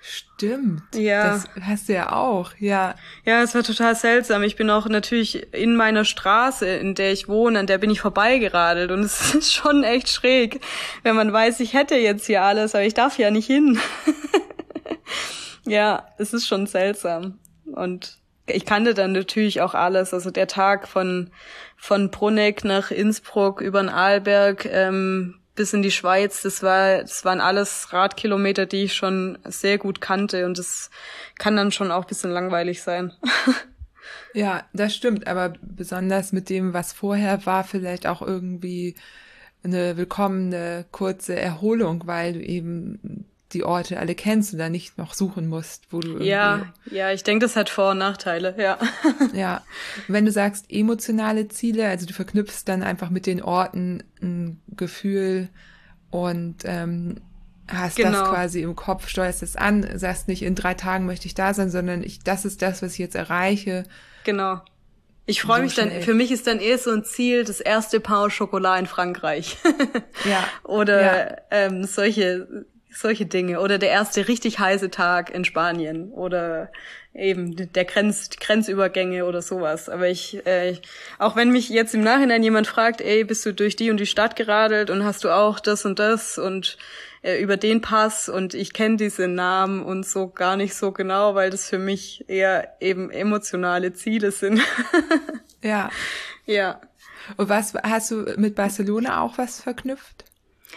Stimmt. Ja. Das hast du ja auch, ja. Ja, es war total seltsam. Ich bin auch natürlich in meiner Straße, in der ich wohne, an der bin ich vorbeigeradelt und es ist schon echt schräg, wenn man weiß, ich hätte jetzt hier alles, aber ich darf ja nicht hin. ja, es ist schon seltsam. Und ich kannte dann natürlich auch alles. Also der Tag von, von Bruneck nach Innsbruck über den Arlberg, ähm, bis in die Schweiz, das war, das waren alles Radkilometer, die ich schon sehr gut kannte und das kann dann schon auch ein bisschen langweilig sein. ja, das stimmt, aber besonders mit dem, was vorher war, vielleicht auch irgendwie eine willkommene kurze Erholung, weil du eben die Orte alle kennst und da nicht noch suchen musst, wo du irgendwie Ja, ja, ich denke, das hat Vor- und Nachteile, ja. ja. wenn du sagst emotionale Ziele, also du verknüpfst dann einfach mit den Orten ein Gefühl und ähm, hast genau. das quasi im Kopf, steuerst es an, sagst nicht, in drei Tagen möchte ich da sein, sondern ich, das ist das, was ich jetzt erreiche. Genau. Ich freue so mich dann, für mich ist dann eher so ein Ziel, das erste Pain Chocolat in Frankreich. ja. Oder ja. Ähm, solche solche Dinge. Oder der erste richtig heiße Tag in Spanien. Oder eben der Grenz, Grenzübergänge oder sowas. Aber ich, äh, auch wenn mich jetzt im Nachhinein jemand fragt, ey, bist du durch die und die Stadt geradelt und hast du auch das und das und äh, über den Pass und ich kenne diese Namen und so gar nicht so genau, weil das für mich eher eben emotionale Ziele sind. ja. Ja. Und was hast du mit Barcelona auch was verknüpft?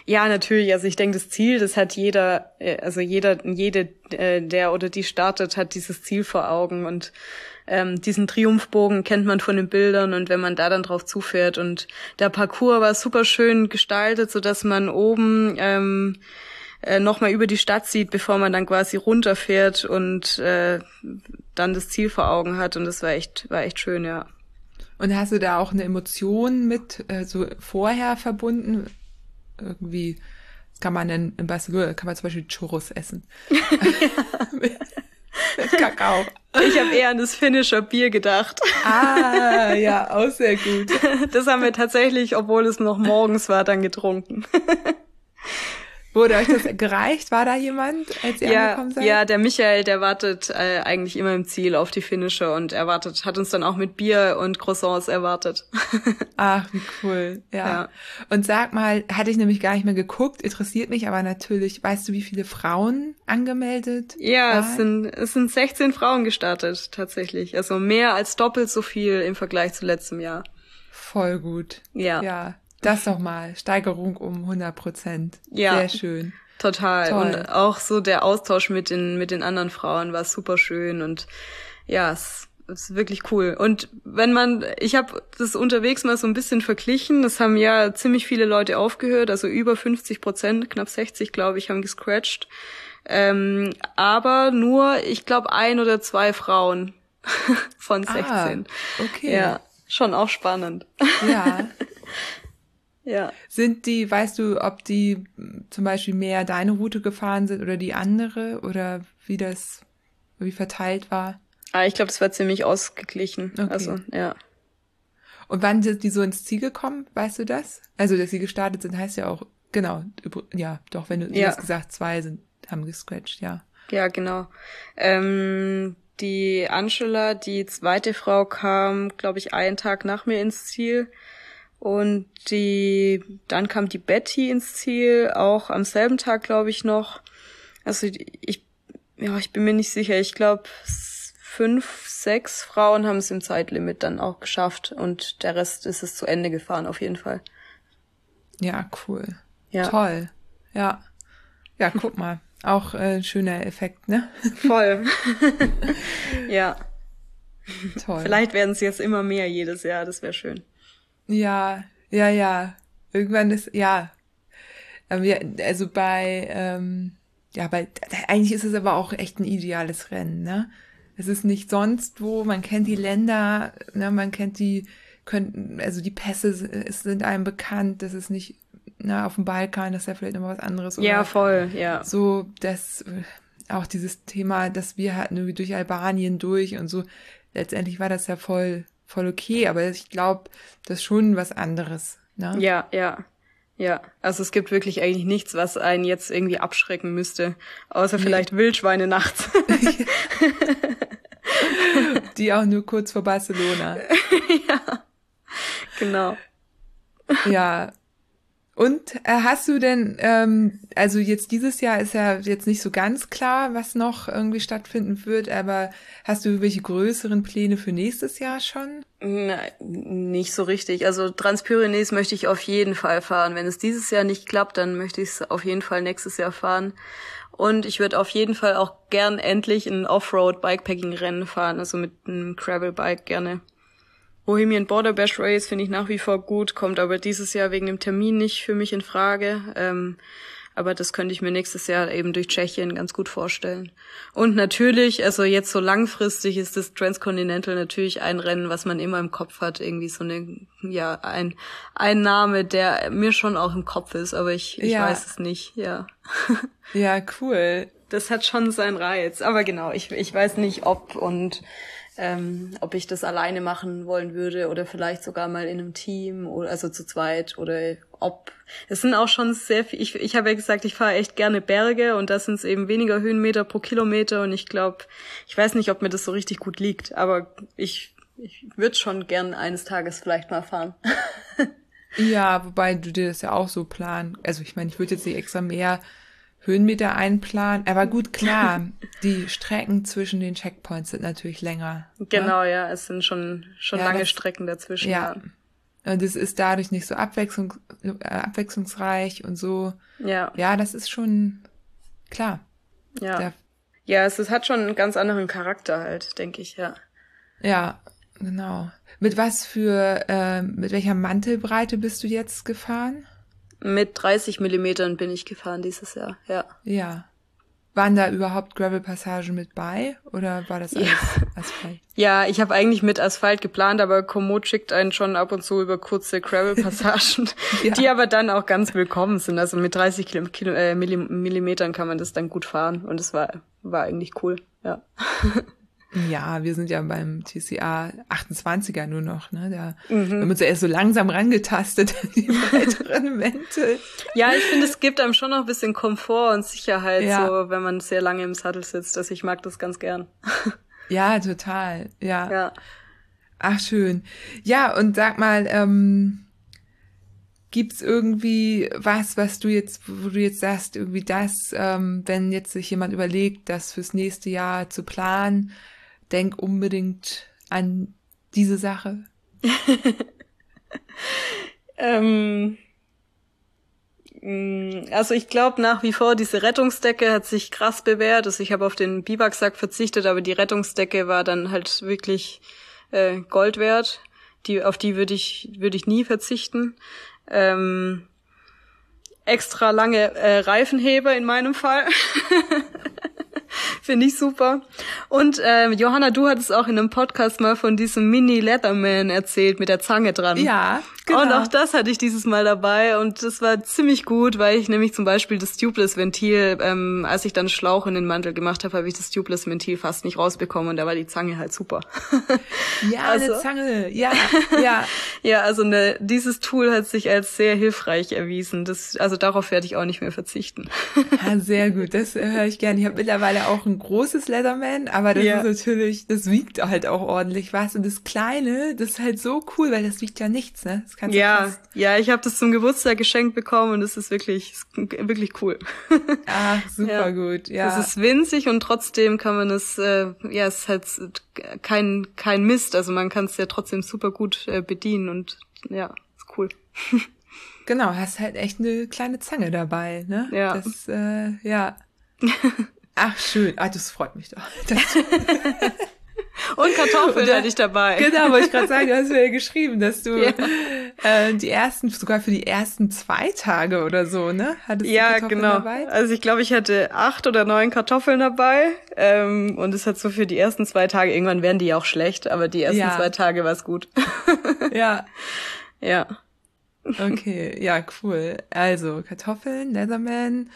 Ja, natürlich. Also ich denke, das Ziel, das hat jeder, äh, also jeder, jede, äh, der oder die startet, hat dieses Ziel vor Augen und ähm, diesen Triumphbogen kennt man von den Bildern und wenn man da dann drauf zufährt und der Parcours war super schön gestaltet, so dass man oben ähm, äh, nochmal über die Stadt sieht, bevor man dann quasi runterfährt und äh, dann das Ziel vor Augen hat und das war echt, war echt schön, ja. Und hast du da auch eine Emotion mit äh, so vorher verbunden? Irgendwie kann man in, in Barcelona kann man zum Beispiel Churros essen. mit Kakao. Ich habe eher an das finnische Bier gedacht. Ah, ja, auch sehr gut. Das haben wir tatsächlich, obwohl es noch morgens war, dann getrunken. Wurde euch das gereicht? War da jemand, als ihr ja, angekommen seid? Ja, der Michael, der wartet äh, eigentlich immer im Ziel auf die Finnische und er wartet, hat uns dann auch mit Bier und Croissants erwartet. Ach, wie cool. Ja. ja. Und sag mal, hatte ich nämlich gar nicht mehr geguckt, interessiert mich aber natürlich, weißt du, wie viele Frauen angemeldet? Ja, waren? es sind, es sind 16 Frauen gestartet, tatsächlich. Also mehr als doppelt so viel im Vergleich zu letztem Jahr. Voll gut. Ja. Ja. Das doch mal. Steigerung um 100 Prozent. Ja. Sehr schön. Total. Toll. Und auch so der Austausch mit den, mit den anderen Frauen war super schön und ja, es ist wirklich cool. Und wenn man, ich habe das unterwegs mal so ein bisschen verglichen, das haben ja ziemlich viele Leute aufgehört, also über 50 Prozent, knapp 60 glaube ich, haben gescratcht. Ähm, aber nur, ich glaube, ein oder zwei Frauen von 16. Ah, okay. Ja, schon auch spannend. Ja. Ja. Sind die, weißt du, ob die zum Beispiel mehr deine Route gefahren sind oder die andere oder wie das, wie verteilt war? Ah, ich glaube, das war ziemlich ausgeglichen. Okay. Also, ja. Und wann sind die so ins Ziel gekommen, weißt du das? Also, dass sie gestartet sind, heißt ja auch, genau, ja, doch, wenn du, ja. du hast gesagt, zwei sind, haben gescratcht, ja. Ja, genau. Ähm, die Angela, die zweite Frau, kam, glaube ich, einen Tag nach mir ins Ziel. Und die, dann kam die Betty ins Ziel, auch am selben Tag, glaube ich, noch. Also ich, ja, ich bin mir nicht sicher. Ich glaube, fünf, sechs Frauen haben es im Zeitlimit dann auch geschafft und der Rest ist es zu Ende gefahren, auf jeden Fall. Ja, cool. Ja. Toll. Ja. Ja, guck mal. Auch äh, schöner Effekt, ne? Voll. ja. Toll. Vielleicht werden es jetzt immer mehr jedes Jahr, das wäre schön. Ja, ja, ja. Irgendwann ist, ja. Also bei, ähm, ja, bei, eigentlich ist es aber auch echt ein ideales Rennen, ne? Es ist nicht sonst wo, man kennt die Länder, ne, man kennt die, könnten, also die Pässe sind einem bekannt, das ist nicht, na, auf dem Balkan, das ist ja vielleicht nochmal was anderes. Ja, voll, ja. So, das, auch dieses Thema, dass wir hatten irgendwie durch Albanien durch und so, letztendlich war das ja voll voll okay, aber ich glaube, das ist schon was anderes. Ne? Ja, ja. Ja, also es gibt wirklich eigentlich nichts, was einen jetzt irgendwie abschrecken müsste, außer nee. vielleicht Wildschweine nachts. Die auch nur kurz vor Barcelona. ja, genau. Ja, und äh, hast du denn, ähm, also jetzt dieses Jahr ist ja jetzt nicht so ganz klar, was noch irgendwie stattfinden wird, aber hast du welche größeren Pläne für nächstes Jahr schon? Nein, nicht so richtig. Also Transpyrenees möchte ich auf jeden Fall fahren. Wenn es dieses Jahr nicht klappt, dann möchte ich es auf jeden Fall nächstes Jahr fahren. Und ich würde auf jeden Fall auch gern endlich ein Offroad-Bikepacking-Rennen fahren, also mit einem Gravel-Bike gerne. Bohemian Border Bash Race finde ich nach wie vor gut, kommt aber dieses Jahr wegen dem Termin nicht für mich in Frage. Ähm, aber das könnte ich mir nächstes Jahr eben durch Tschechien ganz gut vorstellen. Und natürlich, also jetzt so langfristig ist das Transcontinental natürlich ein Rennen, was man immer im Kopf hat. Irgendwie so eine, ja, ein, ein Name, der mir schon auch im Kopf ist, aber ich, ich ja. weiß es nicht, ja. Ja, cool. Das hat schon seinen Reiz. Aber genau, ich, ich weiß nicht, ob und ähm, ob ich das alleine machen wollen würde oder vielleicht sogar mal in einem Team oder also zu zweit oder ob es sind auch schon sehr viel ich, ich habe ja gesagt ich fahre echt gerne Berge und da sind es eben weniger Höhenmeter pro Kilometer und ich glaube ich weiß nicht ob mir das so richtig gut liegt aber ich ich würde schon gern eines Tages vielleicht mal fahren. Ja wobei du dir das ja auch so planen also ich meine ich würde jetzt nicht extra mehr Höhenmeter einplanen. Aber gut, klar, die Strecken zwischen den Checkpoints sind natürlich länger. Ne? Genau, ja, ja es sind schon, schon ja, lange das, Strecken dazwischen. Ja. Und es ist dadurch nicht so abwechslung, äh, abwechslungsreich und so. Ja. Ja, das ist schon klar. Ja. Der, ja, es, es hat schon einen ganz anderen Charakter halt, denke ich, ja. Ja, genau. Mit was für, äh, mit welcher Mantelbreite bist du jetzt gefahren? Mit 30 Millimetern bin ich gefahren dieses Jahr, ja. Ja. Waren da überhaupt Gravel-Passagen mit bei oder war das alles ja. Asphalt? Ja, ich habe eigentlich mit Asphalt geplant, aber Komoot schickt einen schon ab und zu über kurze Gravel-Passagen, ja. die aber dann auch ganz willkommen sind. Also mit 30 Kilo, Kilo, äh, Millimetern kann man das dann gut fahren und es war, war eigentlich cool, ja. Ja, wir sind ja beim TCA 28er nur noch, ne? Da mhm. wir haben uns ja erst so langsam rangetastet an die weiteren Mäntel. Ja, ich finde, es gibt einem schon noch ein bisschen Komfort und Sicherheit, ja. so wenn man sehr lange im Sattel sitzt. Also ich mag das ganz gern. Ja, total. Ja. Ja. Ach, schön. Ja, und sag mal, ähm, gibt's irgendwie was, was du jetzt, wo du jetzt sagst, irgendwie das, ähm, wenn jetzt sich jemand überlegt, das fürs nächste Jahr zu planen, denk unbedingt an diese Sache? ähm, mm, also ich glaube nach wie vor, diese Rettungsdecke hat sich krass bewährt. Also ich habe auf den Biwaksack verzichtet, aber die Rettungsdecke war dann halt wirklich äh, Gold wert. Die, auf die würde ich, würde ich nie verzichten. Ähm, extra lange äh, Reifenheber in meinem Fall. Finde ich super. Und äh, Johanna, du hattest auch in einem Podcast mal von diesem Mini Leatherman erzählt mit der Zange dran. Ja, genau. Und auch das hatte ich dieses Mal dabei und das war ziemlich gut, weil ich nämlich zum Beispiel das Tubeless-Ventil, ähm, als ich dann Schlauch in den Mantel gemacht habe, habe ich das Tubeless-Ventil fast nicht rausbekommen und da war die Zange halt super. Ja, also, eine Zange, ja, ja. ja, also ne, dieses Tool hat sich als sehr hilfreich erwiesen. Das, also darauf werde ich auch nicht mehr verzichten. Ja, sehr gut, das äh, höre ich gerne. Ich habe mittlerweile auch ein großes Leatherman, aber das ja. ist natürlich, das wiegt halt auch ordentlich was. Und das Kleine, das ist halt so cool, weil das wiegt ja nichts, ne? Das kannst ja, fast... ja, ich habe das zum Geburtstag geschenkt bekommen und es ist wirklich, wirklich cool. Ah, super ja. gut, ja. Es ist winzig und trotzdem kann man es, äh, ja, es ist halt kein, kein Mist. Also man kann es ja trotzdem super gut äh, bedienen und ja, ist cool. Genau, hast halt echt eine kleine Zange dabei, ne? Ja. Das, äh, ja. Ach, schön. Ah, das freut mich doch. Und Kartoffeln da, hatte ich dabei. Genau, wollte ich gerade sagen, du hast mir ja geschrieben, dass du ja. äh, die ersten, sogar für die ersten zwei Tage oder so, ne? Hattest ja, du Kartoffeln genau. dabei? Also ich glaube, ich hatte acht oder neun Kartoffeln dabei. Ähm, und es hat so für die ersten zwei Tage, irgendwann werden die ja auch schlecht, aber die ersten ja. zwei Tage war es gut. ja. Ja. Okay, ja, cool. Also Kartoffeln, Leatherman,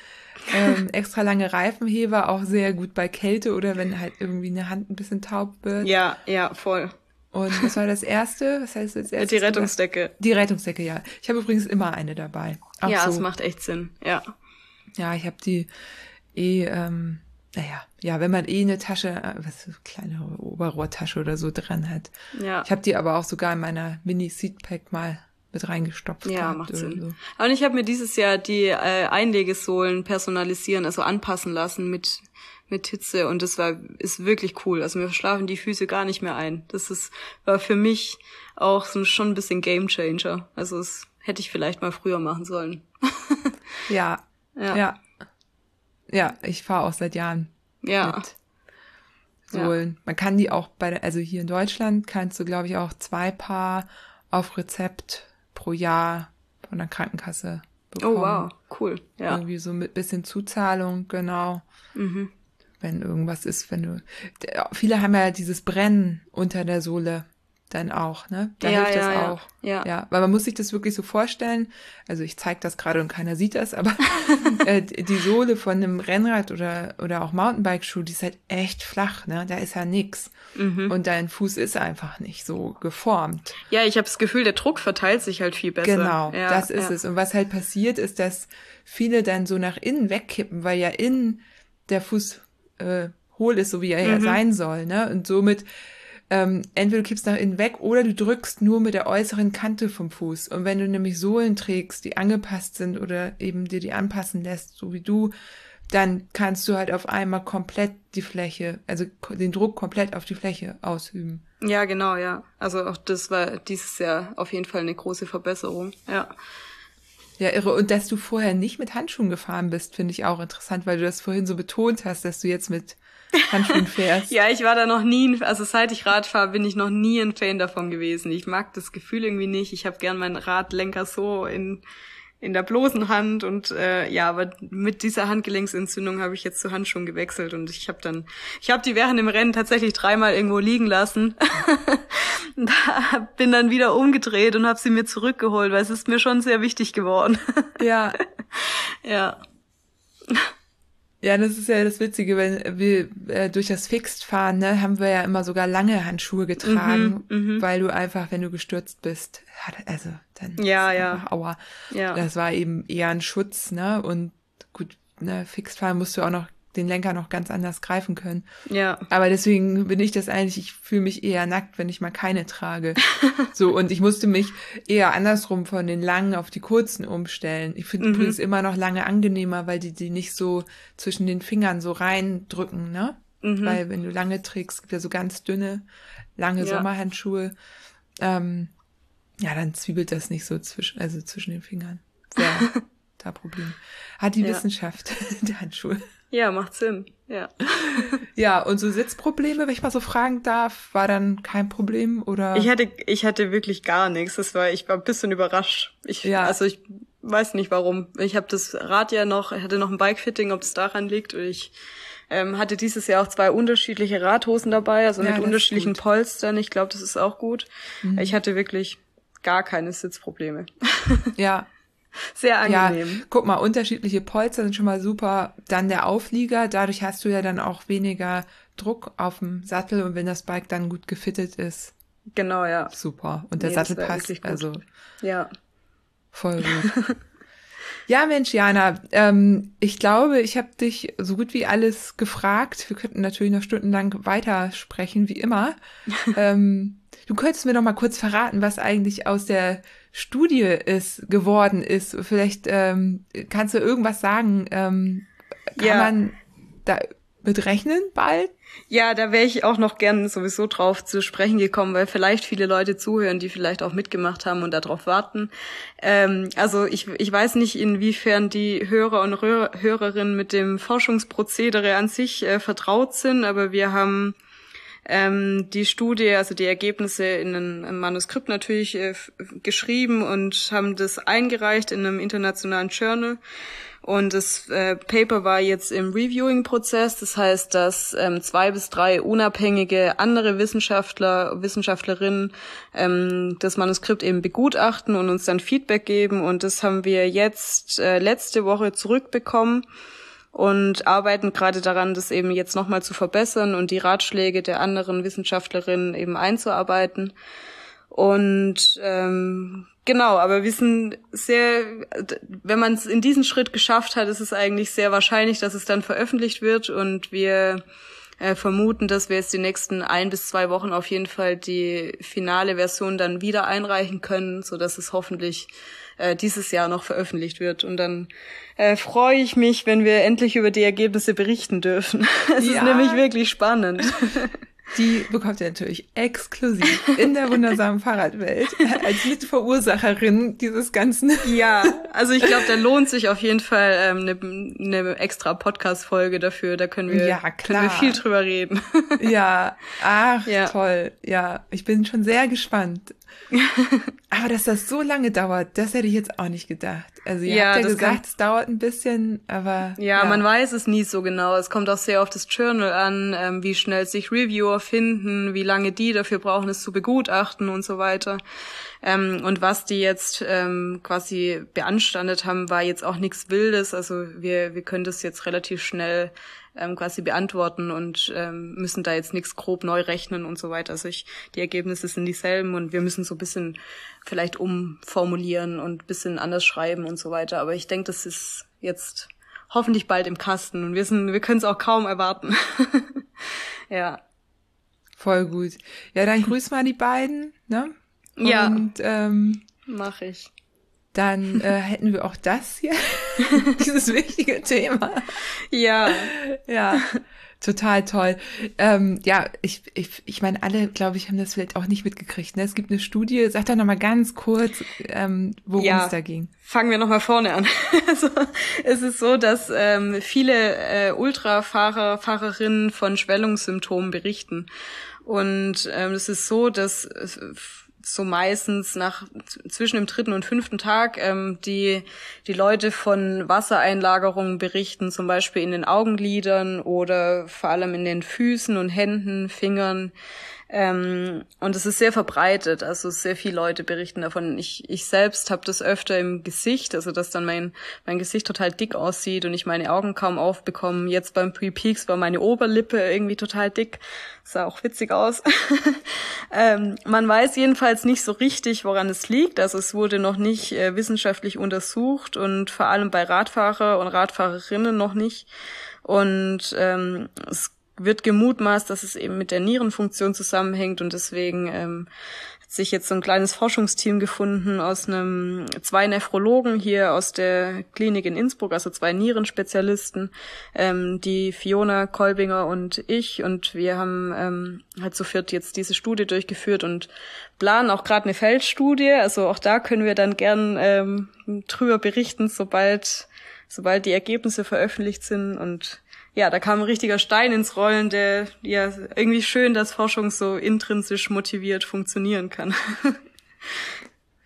ähm, extra lange Reifenheber, auch sehr gut bei Kälte oder wenn halt irgendwie eine Hand ein bisschen taub wird. Ja, ja, voll. Und was war das erste? Was heißt das erste? Die Rettungsdecke. Die Rettungsdecke, ja. Ich habe übrigens immer eine dabei. Auch ja, es so. macht echt Sinn, ja. Ja, ich habe die eh, ähm, naja, ja, wenn man eh eine Tasche, äh, was so kleine Oberrohrtasche oder so dran hat. Ja. Ich habe die aber auch sogar in meiner Mini-Seatpack mal mit reingestopft. Ja, macht Sinn. So. Und ich habe mir dieses Jahr die äh, Einlegesohlen personalisieren, also anpassen lassen mit mit Hitze und das war ist wirklich cool. Also mir schlafen die Füße gar nicht mehr ein. Das ist war für mich auch so schon ein bisschen Gamechanger. Also das hätte ich vielleicht mal früher machen sollen. ja, ja, ja, ja. Ich fahre auch seit Jahren ja. mit Sohlen. Ja. Man kann die auch bei der, also hier in Deutschland kannst du glaube ich auch zwei Paar auf Rezept pro Jahr von der Krankenkasse bekommen. Oh wow, cool. Ja. Irgendwie so mit bisschen Zuzahlung, genau. Mhm. Wenn irgendwas ist, wenn du. Viele haben ja dieses Brennen unter der Sohle dann auch, ne? Da ja, hilft das ja, auch. Ja. ja, weil man muss sich das wirklich so vorstellen. Also ich zeige das gerade und keiner sieht das, aber äh, die Sohle von einem Rennrad oder oder auch Mountainbike-Schuh, die ist halt echt flach, ne? Da ist ja nix. Mhm. Und dein Fuß ist einfach nicht so geformt. Ja, ich habe das Gefühl, der Druck verteilt sich halt viel besser. Genau, ja, das ist es. Und was halt passiert, ist, dass viele dann so nach innen wegkippen, weil ja innen der Fuß äh, hohl ist, so wie er mhm. ja sein soll, ne? Und somit ähm, entweder du kippst nach innen weg oder du drückst nur mit der äußeren Kante vom Fuß. Und wenn du nämlich Sohlen trägst, die angepasst sind oder eben dir die anpassen lässt, so wie du, dann kannst du halt auf einmal komplett die Fläche, also den Druck komplett auf die Fläche ausüben. Ja, genau, ja. Also auch das war dieses Jahr auf jeden Fall eine große Verbesserung, ja. Ja, irre. Und dass du vorher nicht mit Handschuhen gefahren bist, finde ich auch interessant, weil du das vorhin so betont hast, dass du jetzt mit Handschuhen fährst. ja, ich war da noch nie, also seit ich Rad fahre, bin ich noch nie ein Fan davon gewesen. Ich mag das Gefühl irgendwie nicht. Ich habe gern meinen Radlenker so in in der bloßen Hand und äh, ja, aber mit dieser Handgelenksentzündung habe ich jetzt zu Handschuhen gewechselt und ich habe dann, ich habe die während dem Rennen tatsächlich dreimal irgendwo liegen lassen. da bin dann wieder umgedreht und habe sie mir zurückgeholt, weil es ist mir schon sehr wichtig geworden. ja. ja. Ja, das ist ja das Witzige, wenn wir äh, durch das Fixed fahren, ne, haben wir ja immer sogar lange Handschuhe getragen, mhm, mhm. weil du einfach, wenn du gestürzt bist, also dann ja, ja. aua. Ja. Das war eben eher ein Schutz, ne? Und gut, ne, Fixed fahren musst du auch noch den Lenker noch ganz anders greifen können. Ja. Aber deswegen bin ich das eigentlich, ich fühle mich eher nackt, wenn ich mal keine trage. so, und ich musste mich eher andersrum von den langen auf die kurzen umstellen. Ich finde mhm. übrigens immer noch lange angenehmer, weil die die nicht so zwischen den Fingern so reindrücken, ne? Mhm. Weil wenn du lange trägst, gibt ja so ganz dünne, lange ja. Sommerhandschuhe. Ähm, ja, dann zwiebelt das nicht so zwischen, also zwischen den Fingern. Sehr, da Problem. Hat die ja. Wissenschaft der Handschuhe. Ja, macht Sinn. Ja. ja, und so Sitzprobleme, wenn ich mal so fragen darf, war dann kein Problem oder? Ich hatte, ich hatte wirklich gar nichts. Das war, ich war ein bisschen überrascht. Ich, ja. also ich weiß nicht warum. Ich habe das Rad ja noch, ich hatte noch ein Bikefitting, ob es daran liegt. Und ich ähm, hatte dieses Jahr auch zwei unterschiedliche Radhosen dabei, also ja, mit unterschiedlichen Polstern. Ich glaube, das ist auch gut. Mhm. Ich hatte wirklich gar keine Sitzprobleme. Ja, Sehr angenehm. Ja, guck mal, unterschiedliche Polster sind schon mal super. Dann der Auflieger, dadurch hast du ja dann auch weniger Druck auf dem Sattel und wenn das Bike dann gut gefittet ist. Genau, ja. Super. Und der nee, Sattel passt, also. Ja. Voll gut. ja, Mensch, Jana, ähm, ich glaube, ich habe dich so gut wie alles gefragt. Wir könnten natürlich noch stundenlang weitersprechen, wie immer. ähm, du könntest mir noch mal kurz verraten, was eigentlich aus der Studie ist, geworden ist. Vielleicht ähm, kannst du irgendwas sagen. Ähm, kann ja. man da mit rechnen bald? Ja, da wäre ich auch noch gern sowieso drauf zu sprechen gekommen, weil vielleicht viele Leute zuhören, die vielleicht auch mitgemacht haben und darauf warten. Ähm, also ich, ich weiß nicht, inwiefern die Hörer und Hörerinnen mit dem Forschungsprozedere an sich äh, vertraut sind, aber wir haben ähm, die Studie, also die Ergebnisse in einem Manuskript natürlich äh, geschrieben und haben das eingereicht in einem internationalen Journal. Und das äh, Paper war jetzt im Reviewing-Prozess. Das heißt, dass ähm, zwei bis drei unabhängige andere Wissenschaftler, Wissenschaftlerinnen ähm, das Manuskript eben begutachten und uns dann Feedback geben. Und das haben wir jetzt äh, letzte Woche zurückbekommen und arbeiten gerade daran, das eben jetzt nochmal zu verbessern und die Ratschläge der anderen Wissenschaftlerinnen eben einzuarbeiten. Und ähm, genau, aber wir sind sehr, wenn man es in diesen Schritt geschafft hat, ist es eigentlich sehr wahrscheinlich, dass es dann veröffentlicht wird und wir äh, vermuten, dass wir jetzt die nächsten ein bis zwei Wochen auf jeden Fall die finale Version dann wieder einreichen können, so dass es hoffentlich äh, dieses Jahr noch veröffentlicht wird. Und dann äh, freue ich mich, wenn wir endlich über die Ergebnisse berichten dürfen. es ja. ist nämlich wirklich spannend. Die bekommt ihr natürlich exklusiv in der wundersamen Fahrradwelt als Mitverursacherin dieses Ganzen. Ja, also ich glaube, da lohnt sich auf jeden Fall ähm, eine, eine extra Podcast-Folge dafür. Da können wir, ja, können wir viel drüber reden. Ja, ach, ja. toll. Ja, ich bin schon sehr gespannt. Aber dass das so lange dauert, das hätte ich jetzt auch nicht gedacht. Also ihr ja, habt ja gesagt, kann... es dauert ein bisschen, aber. Ja, ja, man weiß es nie so genau. Es kommt auch sehr auf das Journal an, ähm, wie schnell sich Reviewer finden, wie lange die dafür brauchen, es zu begutachten und so weiter. Ähm, und was die jetzt ähm, quasi beanstandet haben, war jetzt auch nichts Wildes. Also wir, wir können das jetzt relativ schnell ähm, quasi beantworten und ähm, müssen da jetzt nichts grob neu rechnen und so weiter. Also ich, die Ergebnisse sind dieselben und wir müssen so ein bisschen vielleicht umformulieren und ein bisschen anders schreiben und so weiter. Aber ich denke, das ist jetzt hoffentlich bald im Kasten und wir sind, wir können es auch kaum erwarten. ja. Voll gut. Ja, dann grüß mal die beiden, ne? Ja. Und ähm, mach ich. Dann äh, hätten wir auch das hier, dieses wichtige Thema. Ja. Ja. Total toll. Ähm, ja, ich, ich, ich meine, alle, glaube ich, haben das vielleicht auch nicht mitgekriegt. Ne? Es gibt eine Studie, sag doch nochmal ganz kurz, ähm, worum ja, es da ging. Fangen wir nochmal vorne an. also, es ist so, dass ähm, viele äh, Ultrafahrer, Fahrerinnen von Schwellungssymptomen berichten. Und ähm, es ist so, dass so meistens nach zwischen dem dritten und fünften Tag ähm, die die Leute von Wassereinlagerungen berichten, zum Beispiel in den Augenlidern oder vor allem in den Füßen und Händen, Fingern. Ähm, und es ist sehr verbreitet, also sehr viele Leute berichten davon. Ich, ich selbst habe das öfter im Gesicht, also dass dann mein, mein Gesicht total dick aussieht und ich meine Augen kaum aufbekomme. Jetzt beim Pre-Peaks war meine Oberlippe irgendwie total dick. Sah auch witzig aus. ähm, man weiß jedenfalls nicht so richtig, woran es liegt. Also es wurde noch nicht äh, wissenschaftlich untersucht und vor allem bei Radfahrer und Radfahrerinnen noch nicht. Und ähm, es wird gemutmaßt, dass es eben mit der Nierenfunktion zusammenhängt und deswegen ähm, hat sich jetzt so ein kleines Forschungsteam gefunden aus einem zwei Nephrologen hier aus der Klinik in Innsbruck, also zwei Nierenspezialisten, ähm, die Fiona Kolbinger und ich. Und wir haben ähm, halt so viert jetzt diese Studie durchgeführt und planen auch gerade eine Feldstudie, also auch da können wir dann gern ähm, drüber berichten, sobald sobald die Ergebnisse veröffentlicht sind. Und ja, da kam ein richtiger Stein ins Rollen, der ja irgendwie schön, dass Forschung so intrinsisch motiviert funktionieren kann.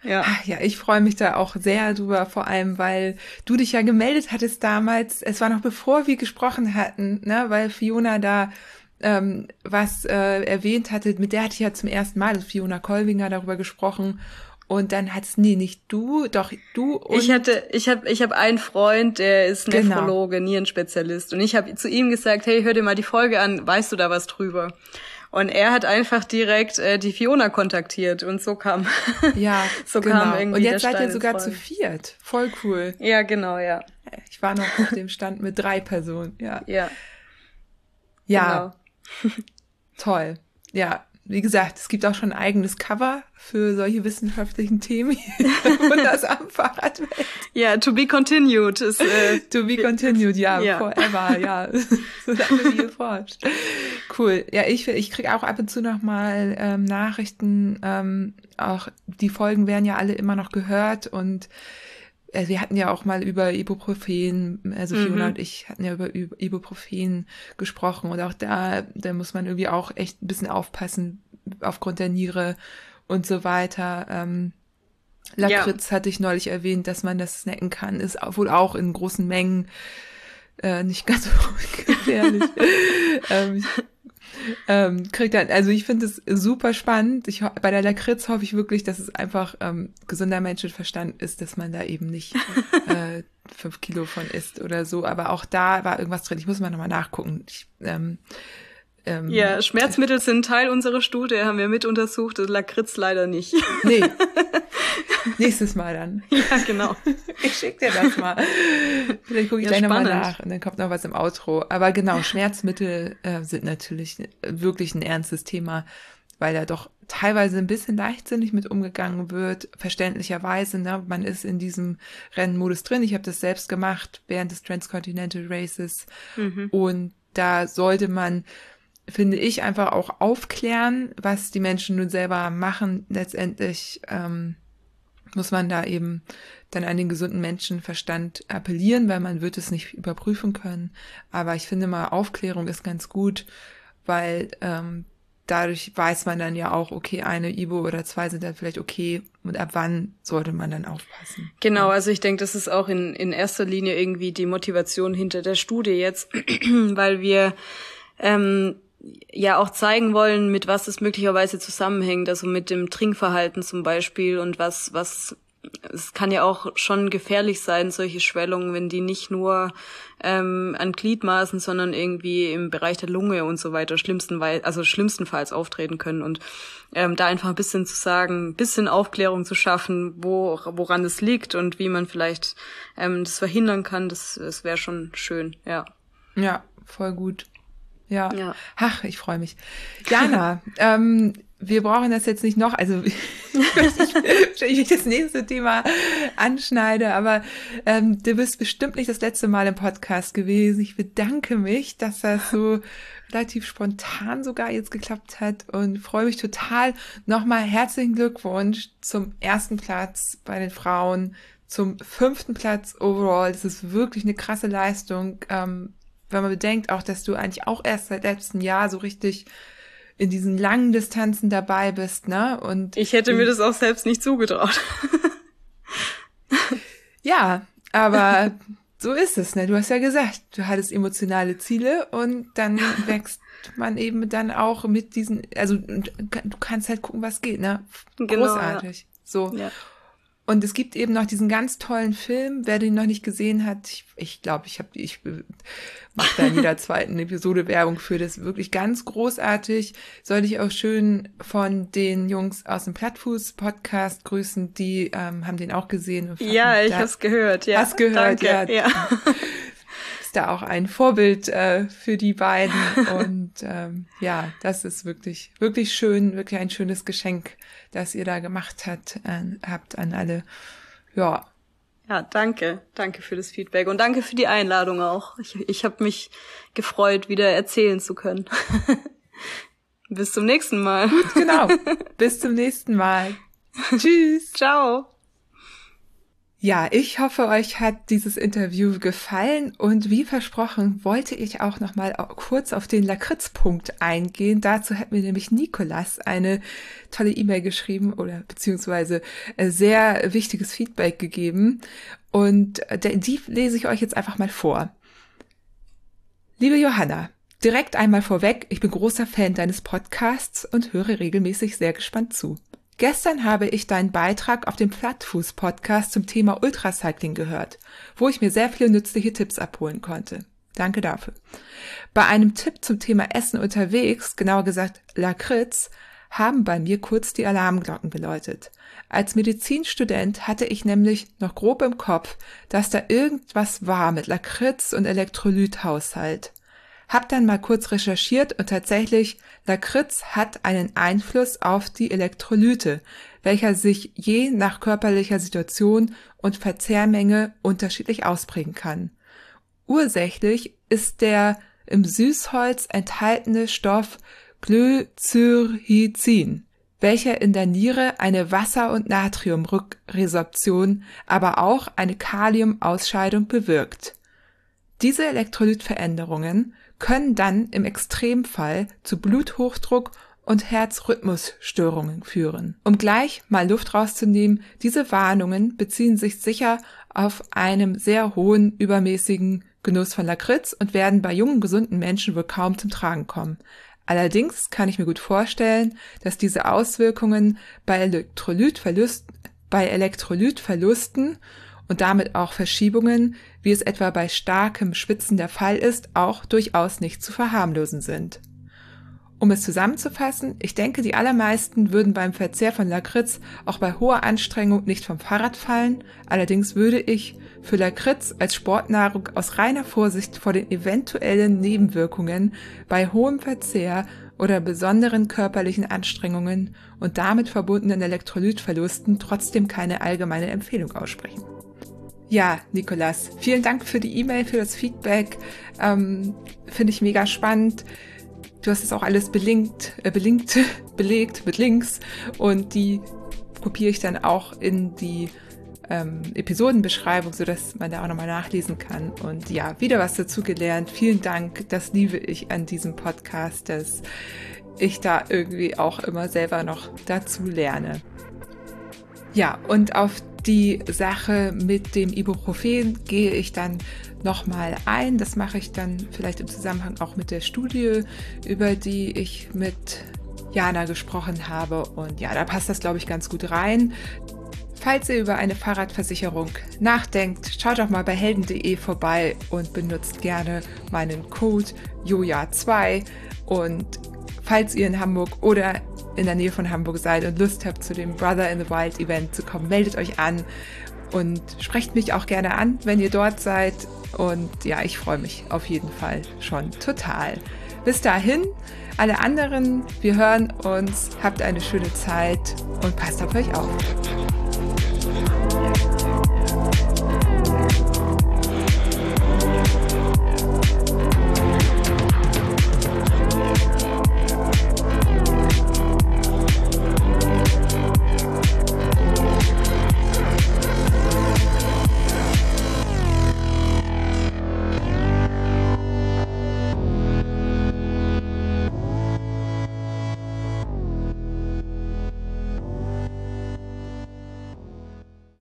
ja. Ah, ja, ich freue mich da auch sehr drüber, vor allem, weil du dich ja gemeldet hattest damals. Es war noch bevor wir gesprochen hatten, ne, weil Fiona da ähm, was äh, erwähnt hatte, mit der hatte ich ja zum ersten Mal, also Fiona Kolwinger, darüber gesprochen. Und dann hat's nee, nicht du, doch du und Ich hatte ich habe ich habe einen Freund, der ist genau. Nephrologe. Nierenspezialist und ich habe zu ihm gesagt, hey, hör dir mal die Folge an, weißt du da was drüber? Und er hat einfach direkt äh, die Fiona kontaktiert und so kam ja so genau. kam irgendwie und jetzt seid ihr sogar zu viert, voll cool. Ja, genau, ja. Ich war noch auf dem Stand mit drei Personen, ja. Ja. Ja. Genau. Toll. Ja, wie gesagt, es gibt auch schon ein eigenes Cover für solche wissenschaftlichen Themen und das am Fahrradwelt. Ja, to be continued ist äh, to be continued, ja, ja. forever, ja, so lange wie ihr forscht. Cool. Ja, ich ich krieg auch ab und zu noch mal ähm, Nachrichten. Ähm, auch die Folgen werden ja alle immer noch gehört und äh, wir hatten ja auch mal über Ibuprofen, also Fiona mhm. und ich hatten ja über Ibuprofen gesprochen und auch da, da muss man irgendwie auch echt ein bisschen aufpassen aufgrund der Niere und so weiter. Ähm, Lakritz ja. hatte ich neulich erwähnt, dass man das snacken kann, ist wohl auch in großen Mengen äh, nicht ganz so gefährlich. ähm, ähm, kriegt dann, also ich finde es super spannend. Ich, bei der Lakritz hoffe ich wirklich, dass es einfach ähm, gesunder Menschenverstand ist, dass man da eben nicht äh, fünf Kilo von isst oder so. Aber auch da war irgendwas drin. Ich muss mal nochmal nachgucken. Ich, ähm, ähm, ja, Schmerzmittel sind Teil unserer Studie, haben wir mit untersucht, Lakritz leider nicht. Nee. Nächstes Mal dann. Ja, genau. Ich schick dir das mal. Vielleicht gucke ich ja, gleich nochmal nach und dann kommt noch was im Outro. Aber genau, Schmerzmittel äh, sind natürlich wirklich ein ernstes Thema, weil da doch teilweise ein bisschen leichtsinnig mit umgegangen wird, verständlicherweise. Ne? Man ist in diesem Rennmodus drin. Ich habe das selbst gemacht während des Transcontinental Races. Mhm. Und da sollte man finde ich, einfach auch aufklären, was die Menschen nun selber machen. Letztendlich ähm, muss man da eben dann an den gesunden Menschenverstand appellieren, weil man wird es nicht überprüfen können. Aber ich finde mal, Aufklärung ist ganz gut, weil ähm, dadurch weiß man dann ja auch, okay, eine Ibo oder zwei sind dann vielleicht okay und ab wann sollte man dann aufpassen. Genau, also ich denke, das ist auch in, in erster Linie irgendwie die Motivation hinter der Studie jetzt, weil wir ähm, ja auch zeigen wollen, mit was es möglicherweise zusammenhängt, also mit dem Trinkverhalten zum Beispiel und was, was, es kann ja auch schon gefährlich sein, solche Schwellungen, wenn die nicht nur ähm, an Gliedmaßen, sondern irgendwie im Bereich der Lunge und so weiter schlimmsten, also schlimmstenfalls auftreten können und ähm, da einfach ein bisschen zu sagen, ein bisschen Aufklärung zu schaffen, wo, woran es liegt und wie man vielleicht ähm, das verhindern kann, das, das wäre schon schön, ja. Ja, voll gut. Ja. ja. Ach, ich freue mich. Jana, ähm, wir brauchen das jetzt nicht noch, also ich, ich das nächste Thema anschneide, aber ähm, du bist bestimmt nicht das letzte Mal im Podcast gewesen. Ich bedanke mich, dass das so relativ spontan sogar jetzt geklappt hat und freue mich total. Nochmal herzlichen Glückwunsch zum ersten Platz bei den Frauen, zum fünften Platz overall. Das ist wirklich eine krasse Leistung, ähm, wenn man bedenkt auch, dass du eigentlich auch erst seit letztem Jahr so richtig in diesen langen Distanzen dabei bist, ne? Und ich hätte mir das auch selbst nicht zugetraut. ja, aber so ist es, ne? Du hast ja gesagt, du hattest emotionale Ziele und dann wächst man eben dann auch mit diesen, also du kannst halt gucken, was geht, ne? Genau, Großartig. Ja. So. Ja. Und es gibt eben noch diesen ganz tollen Film, wer den noch nicht gesehen hat. Ich glaube, ich, glaub, ich habe, ich mache da in jeder zweiten Episode Werbung für. Das wirklich ganz großartig. Soll ich auch schön von den Jungs aus dem Plattfuß-Podcast grüßen. Die ähm, haben den auch gesehen. ja, ich habe gehört. Ja, hast gehört, Danke, ja. ja. Da auch ein Vorbild äh, für die beiden. Und ähm, ja, das ist wirklich, wirklich schön, wirklich ein schönes Geschenk das ihr da gemacht hat, äh, habt an alle. Ja. Ja, danke. Danke für das Feedback und danke für die Einladung auch. Ich, ich habe mich gefreut, wieder erzählen zu können. Bis zum nächsten Mal. genau. Bis zum nächsten Mal. Tschüss. Ciao. Ja, ich hoffe, euch hat dieses Interview gefallen und wie versprochen wollte ich auch noch mal kurz auf den Lakritzpunkt eingehen. Dazu hat mir nämlich Nikolas eine tolle E-Mail geschrieben oder beziehungsweise äh, sehr wichtiges Feedback gegeben und äh, die lese ich euch jetzt einfach mal vor. Liebe Johanna, direkt einmal vorweg, ich bin großer Fan deines Podcasts und höre regelmäßig sehr gespannt zu. Gestern habe ich deinen Beitrag auf dem Plattfuß-Podcast zum Thema Ultracycling gehört, wo ich mir sehr viele nützliche Tipps abholen konnte. Danke dafür. Bei einem Tipp zum Thema Essen unterwegs, genauer gesagt Lakritz, haben bei mir kurz die Alarmglocken geläutet. Als Medizinstudent hatte ich nämlich noch grob im Kopf, dass da irgendwas war mit Lakritz und Elektrolythaushalt. Hab dann mal kurz recherchiert und tatsächlich, Lakritz hat einen Einfluss auf die Elektrolyte, welcher sich je nach körperlicher Situation und Verzehrmenge unterschiedlich ausprägen kann. Ursächlich ist der im Süßholz enthaltene Stoff Glycyrrhizin, welcher in der Niere eine Wasser- und Natriumrückresorption, aber auch eine Kaliumausscheidung bewirkt. Diese Elektrolytveränderungen können dann im Extremfall zu Bluthochdruck und Herzrhythmusstörungen führen. Um gleich mal Luft rauszunehmen, diese Warnungen beziehen sich sicher auf einem sehr hohen übermäßigen Genuss von Lakritz und werden bei jungen gesunden Menschen wohl kaum zum Tragen kommen. Allerdings kann ich mir gut vorstellen, dass diese Auswirkungen bei Elektrolytverlust, bei Elektrolytverlusten und damit auch Verschiebungen, wie es etwa bei starkem Schwitzen der Fall ist, auch durchaus nicht zu verharmlosen sind. Um es zusammenzufassen, ich denke, die allermeisten würden beim Verzehr von Lakritz auch bei hoher Anstrengung nicht vom Fahrrad fallen, allerdings würde ich für Lakritz als Sportnahrung aus reiner Vorsicht vor den eventuellen Nebenwirkungen bei hohem Verzehr oder besonderen körperlichen Anstrengungen und damit verbundenen Elektrolytverlusten trotzdem keine allgemeine Empfehlung aussprechen. Ja, Nikolas, vielen Dank für die E-Mail, für das Feedback. Ähm, Finde ich mega spannend. Du hast es auch alles belinkt, äh, belinkt, belegt mit Links und die kopiere ich dann auch in die ähm, Episodenbeschreibung, sodass man da auch nochmal nachlesen kann. Und ja, wieder was dazu gelernt. Vielen Dank. Das liebe ich an diesem Podcast, dass ich da irgendwie auch immer selber noch dazu lerne. Ja, und auf die Sache mit dem Ibuprofen gehe ich dann nochmal ein. Das mache ich dann vielleicht im Zusammenhang auch mit der Studie, über die ich mit Jana gesprochen habe. Und ja, da passt das, glaube ich, ganz gut rein. Falls ihr über eine Fahrradversicherung nachdenkt, schaut doch mal bei helden.de vorbei und benutzt gerne meinen Code JOJA2. Und falls ihr in Hamburg oder in der Nähe von Hamburg seid und Lust habt, zu dem Brother in the Wild Event zu kommen, meldet euch an und sprecht mich auch gerne an, wenn ihr dort seid. Und ja, ich freue mich auf jeden Fall schon total. Bis dahin, alle anderen, wir hören uns, habt eine schöne Zeit und passt auf euch auf.